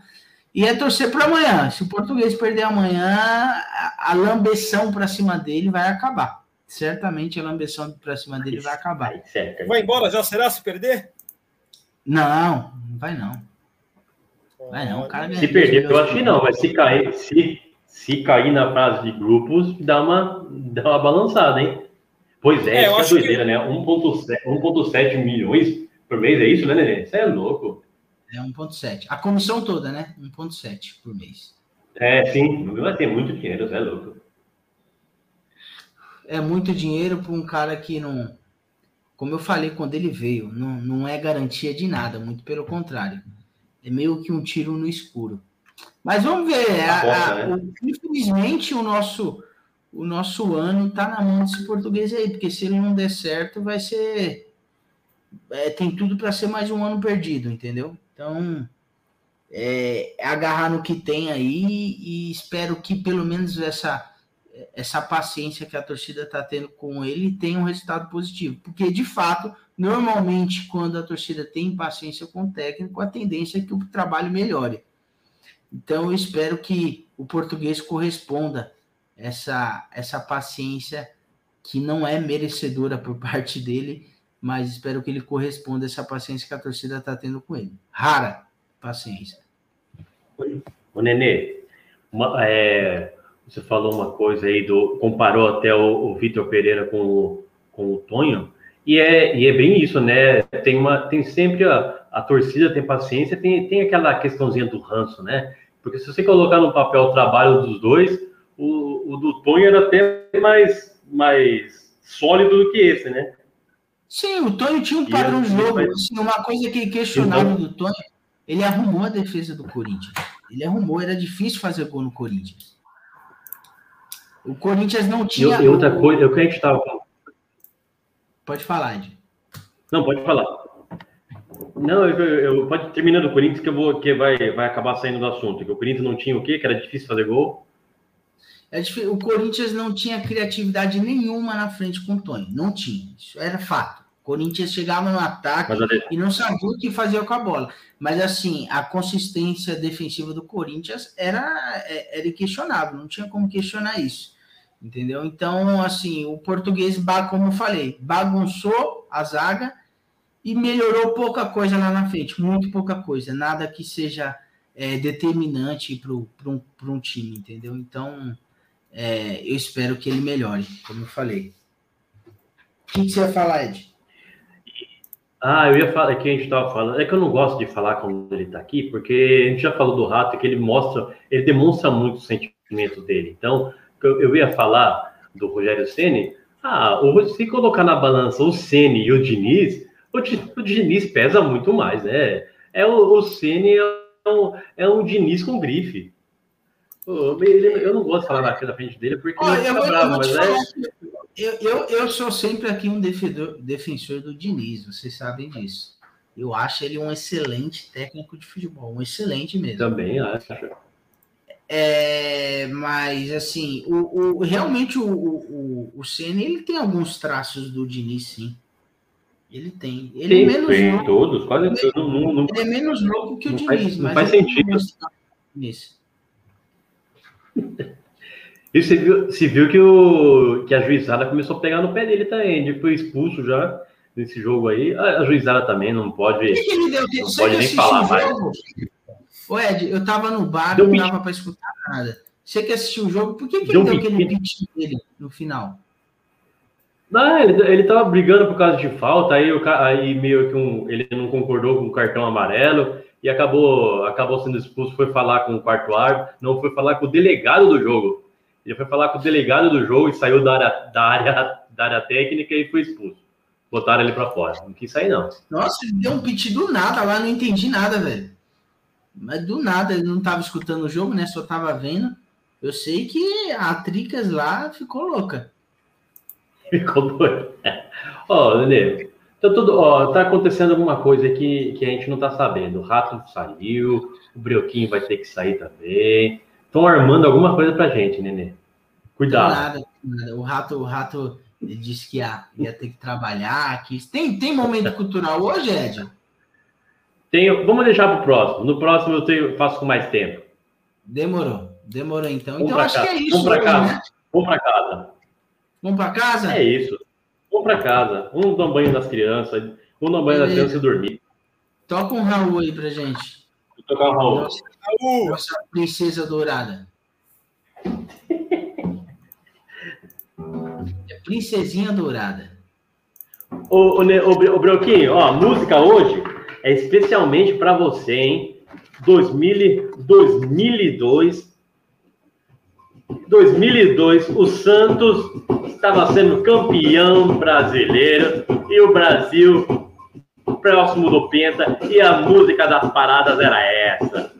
E é torcer para amanhã. Se o português perder amanhã, a, a lambeção para cima dele vai acabar. Certamente a lambeção para cima dele vai acabar. Vai embora já será se perder? Não, não vai não. Vai não, o cara Se perder, eu acho que não, mas se cair, se, se cair na fase de grupos, dá uma, dá uma balançada, hein? Pois é, É, eu isso acho é doideira, né? 1,7 1,7 milhões por mês, é isso, né, Nenê? Isso é louco. É 1,7. A comissão toda, né? 1,7 por mês. É, sim, vai ter muito dinheiro, isso é louco. É muito dinheiro para um cara que não. Como eu falei quando ele veio, não, não é garantia de nada, muito pelo contrário. É meio que um tiro no escuro. Mas vamos ver. a- Aposta, a- né? infelizmente, o nosso, o nosso ano está na mão desse português aí, porque se ele não der certo, vai ser. é, tem tudo para ser mais um ano perdido, entendeu? Então, é, agarrar no que tem aí e espero que pelo menos essa essa paciência que a torcida está tendo com ele tenha um resultado positivo. Porque, de fato, normalmente, quando a torcida tem paciência com o técnico, a tendência é que o trabalho melhore. Então, eu espero que o português corresponda essa, essa paciência que não é merecedora por parte dele, mas espero que ele corresponda a essa paciência que a torcida está tendo com ele. Rara paciência. Ô, Nenê, uma- é, você falou uma coisa aí, do, comparou até o, o Vitor Pereira com o, com o Tonho, e é, e é bem isso, né? Tem, uma, tem sempre a, a torcida, tem paciência, tem, tem aquela questãozinha do ranço, né? Porque se você colocar no papel o trabalho dos dois, o, o do Tonho era até mais, mais sólido do que esse, né? Sim, o Tony tinha um padrão de jogo. vai- assim, uma coisa que questionava do Tony, ele arrumou a defesa do Corinthians. Ele arrumou, era difícil fazer gol no Corinthians. O Corinthians não tinha. e outra o- coisa, eu que a gente estava Pode falar, Ed. Não, pode falar. Não, eu, eu- pode terminando o Corinthians que eu vou que vai, vai acabar saindo do assunto. Que o Corinthians não tinha o quê? Que era difícil fazer gol. É o Corinthians não tinha criatividade nenhuma na frente com o Tony. Não tinha. Isso era fato. O Corinthians chegava no ataque Mas e não sabia o que fazer com a bola. Mas assim, a consistência defensiva do Corinthians era, é- era inquestionável, não tinha como questionar isso. Entendeu? Então, assim, o português, como eu falei, bagunçou a zaga e melhorou pouca coisa lá na frente, muito pouca coisa, nada que seja é, determinante para um, um time, entendeu? Então, é, eu espero que ele melhore, como eu falei. O que, você ia falar, Ed? Ah, eu ia falar, é que a gente estava falando, é que eu não gosto de falar quando ele está aqui, porque a gente já falou do Rato, que ele mostra, ele demonstra muito o sentimento dele. Então, eu, ia falar do Rogério Ceni. Ah, se colocar na balança o Ceni e o Diniz, o, Di- o Diniz pesa muito mais, né? É o, o Ceni é um, é um Diniz com grife. Pô, ele- eu não gosto de falar na na frente dele porque Olha, ele eu, bravo, mas é. eu, eu, eu sou sempre aqui um defensor, defensor do Diniz, vocês sabem disso. Eu acho ele um excelente técnico de futebol, um excelente mesmo. Também acho. É, mas assim, o, o- realmente o, o, o, Ceni, ele tem alguns traços do Diniz, sim. Ele tem. Ele Tem, é menos tem louco, todos, quase. Não, não, não- ele é menos louco que o Não Diniz, faz- não mas faz ele tem sentido. nisso. E você viu, você viu que, o, que a juizada começou a pegar no pé dele também. Ele foi expulso já nesse jogo aí. A, a juizada também não pode. Que que ele deu? Não Você pode nem falar mais. Ô, Ed, eu tava no bar, Deu não dava pra escutar nada. Você que assistiu o jogo, por que, que Deu ele deu aquele piti dele no final? Não, ele, ele tava brigando por causa de falta, aí, o, aí meio que um, ele não concordou com o cartão amarelo e acabou, acabou sendo expulso, foi falar com o quarto árbitro, não foi falar com o delegado do jogo. Ele foi falar com o delegado do jogo e saiu da área, da área, da área técnica e foi expulso. Botaram ele pra fora. Não quis sair, não. Nossa, ele deu um pit do nada lá, não entendi nada, velho. Mas do nada, ele não tava escutando o jogo, né? Só tava vendo. Eu sei que a Tricas lá ficou louca. Ficou doido. Ó, Nenê, tá, tudo, ó, tá acontecendo alguma coisa que, que a gente não tá sabendo. O Rato saiu, o Brioquinho vai ter que sair também. Estão armando alguma coisa pra gente, Nenê. Cuidado. Nada, nada. O rato, o rato disse que ia, ia ter que trabalhar. Que... Tem, tem momento cultural hoje, Ed? Tem, vamos deixar pro próximo. No próximo eu tenho, faço com mais tempo. Demorou. Demorou então. Vamos Então acho casa. que é isso. Vamos pra hoje, casa. né? Vamos pra casa. Vamos pra casa? É isso. Vamos pra casa. Um dá um banho das crianças, um dá um banho das Beleza. crianças e dormir. Toca um Raul aí pra gente. Vou tocar o Raul. Nossa, Raul, nossa princesa dourada. É princesinha dourada. Ô, ô, ô, ô, Brioquinho, ó, a música hoje é especialmente pra você, hein? 2000, e- 2002. 2002, o Santos estava sendo campeão brasileiro e o Brasil próximo do Penta e a música das paradas era essa.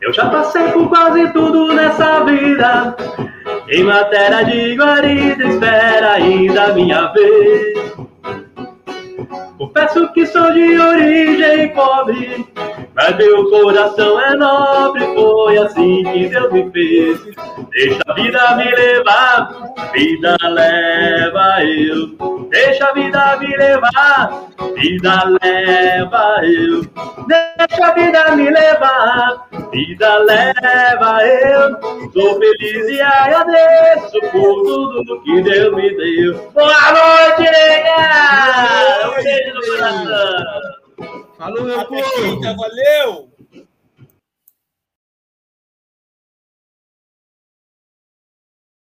Eu já passei por quase tudo nessa vida. Em matéria de guarida, espera ainda a minha vez. Confesso que sou de origem pobre, mas meu coração é nobre, foi assim que Deus me fez. Deixa a vida me levar, vida leva eu. Deixa a vida me levar, vida leva eu. Deixa a vida me levar, vida leva eu. Sou feliz e agradeço por tudo que Deus me deu. Boa noite, nega! Falou, meu povo! Valeu!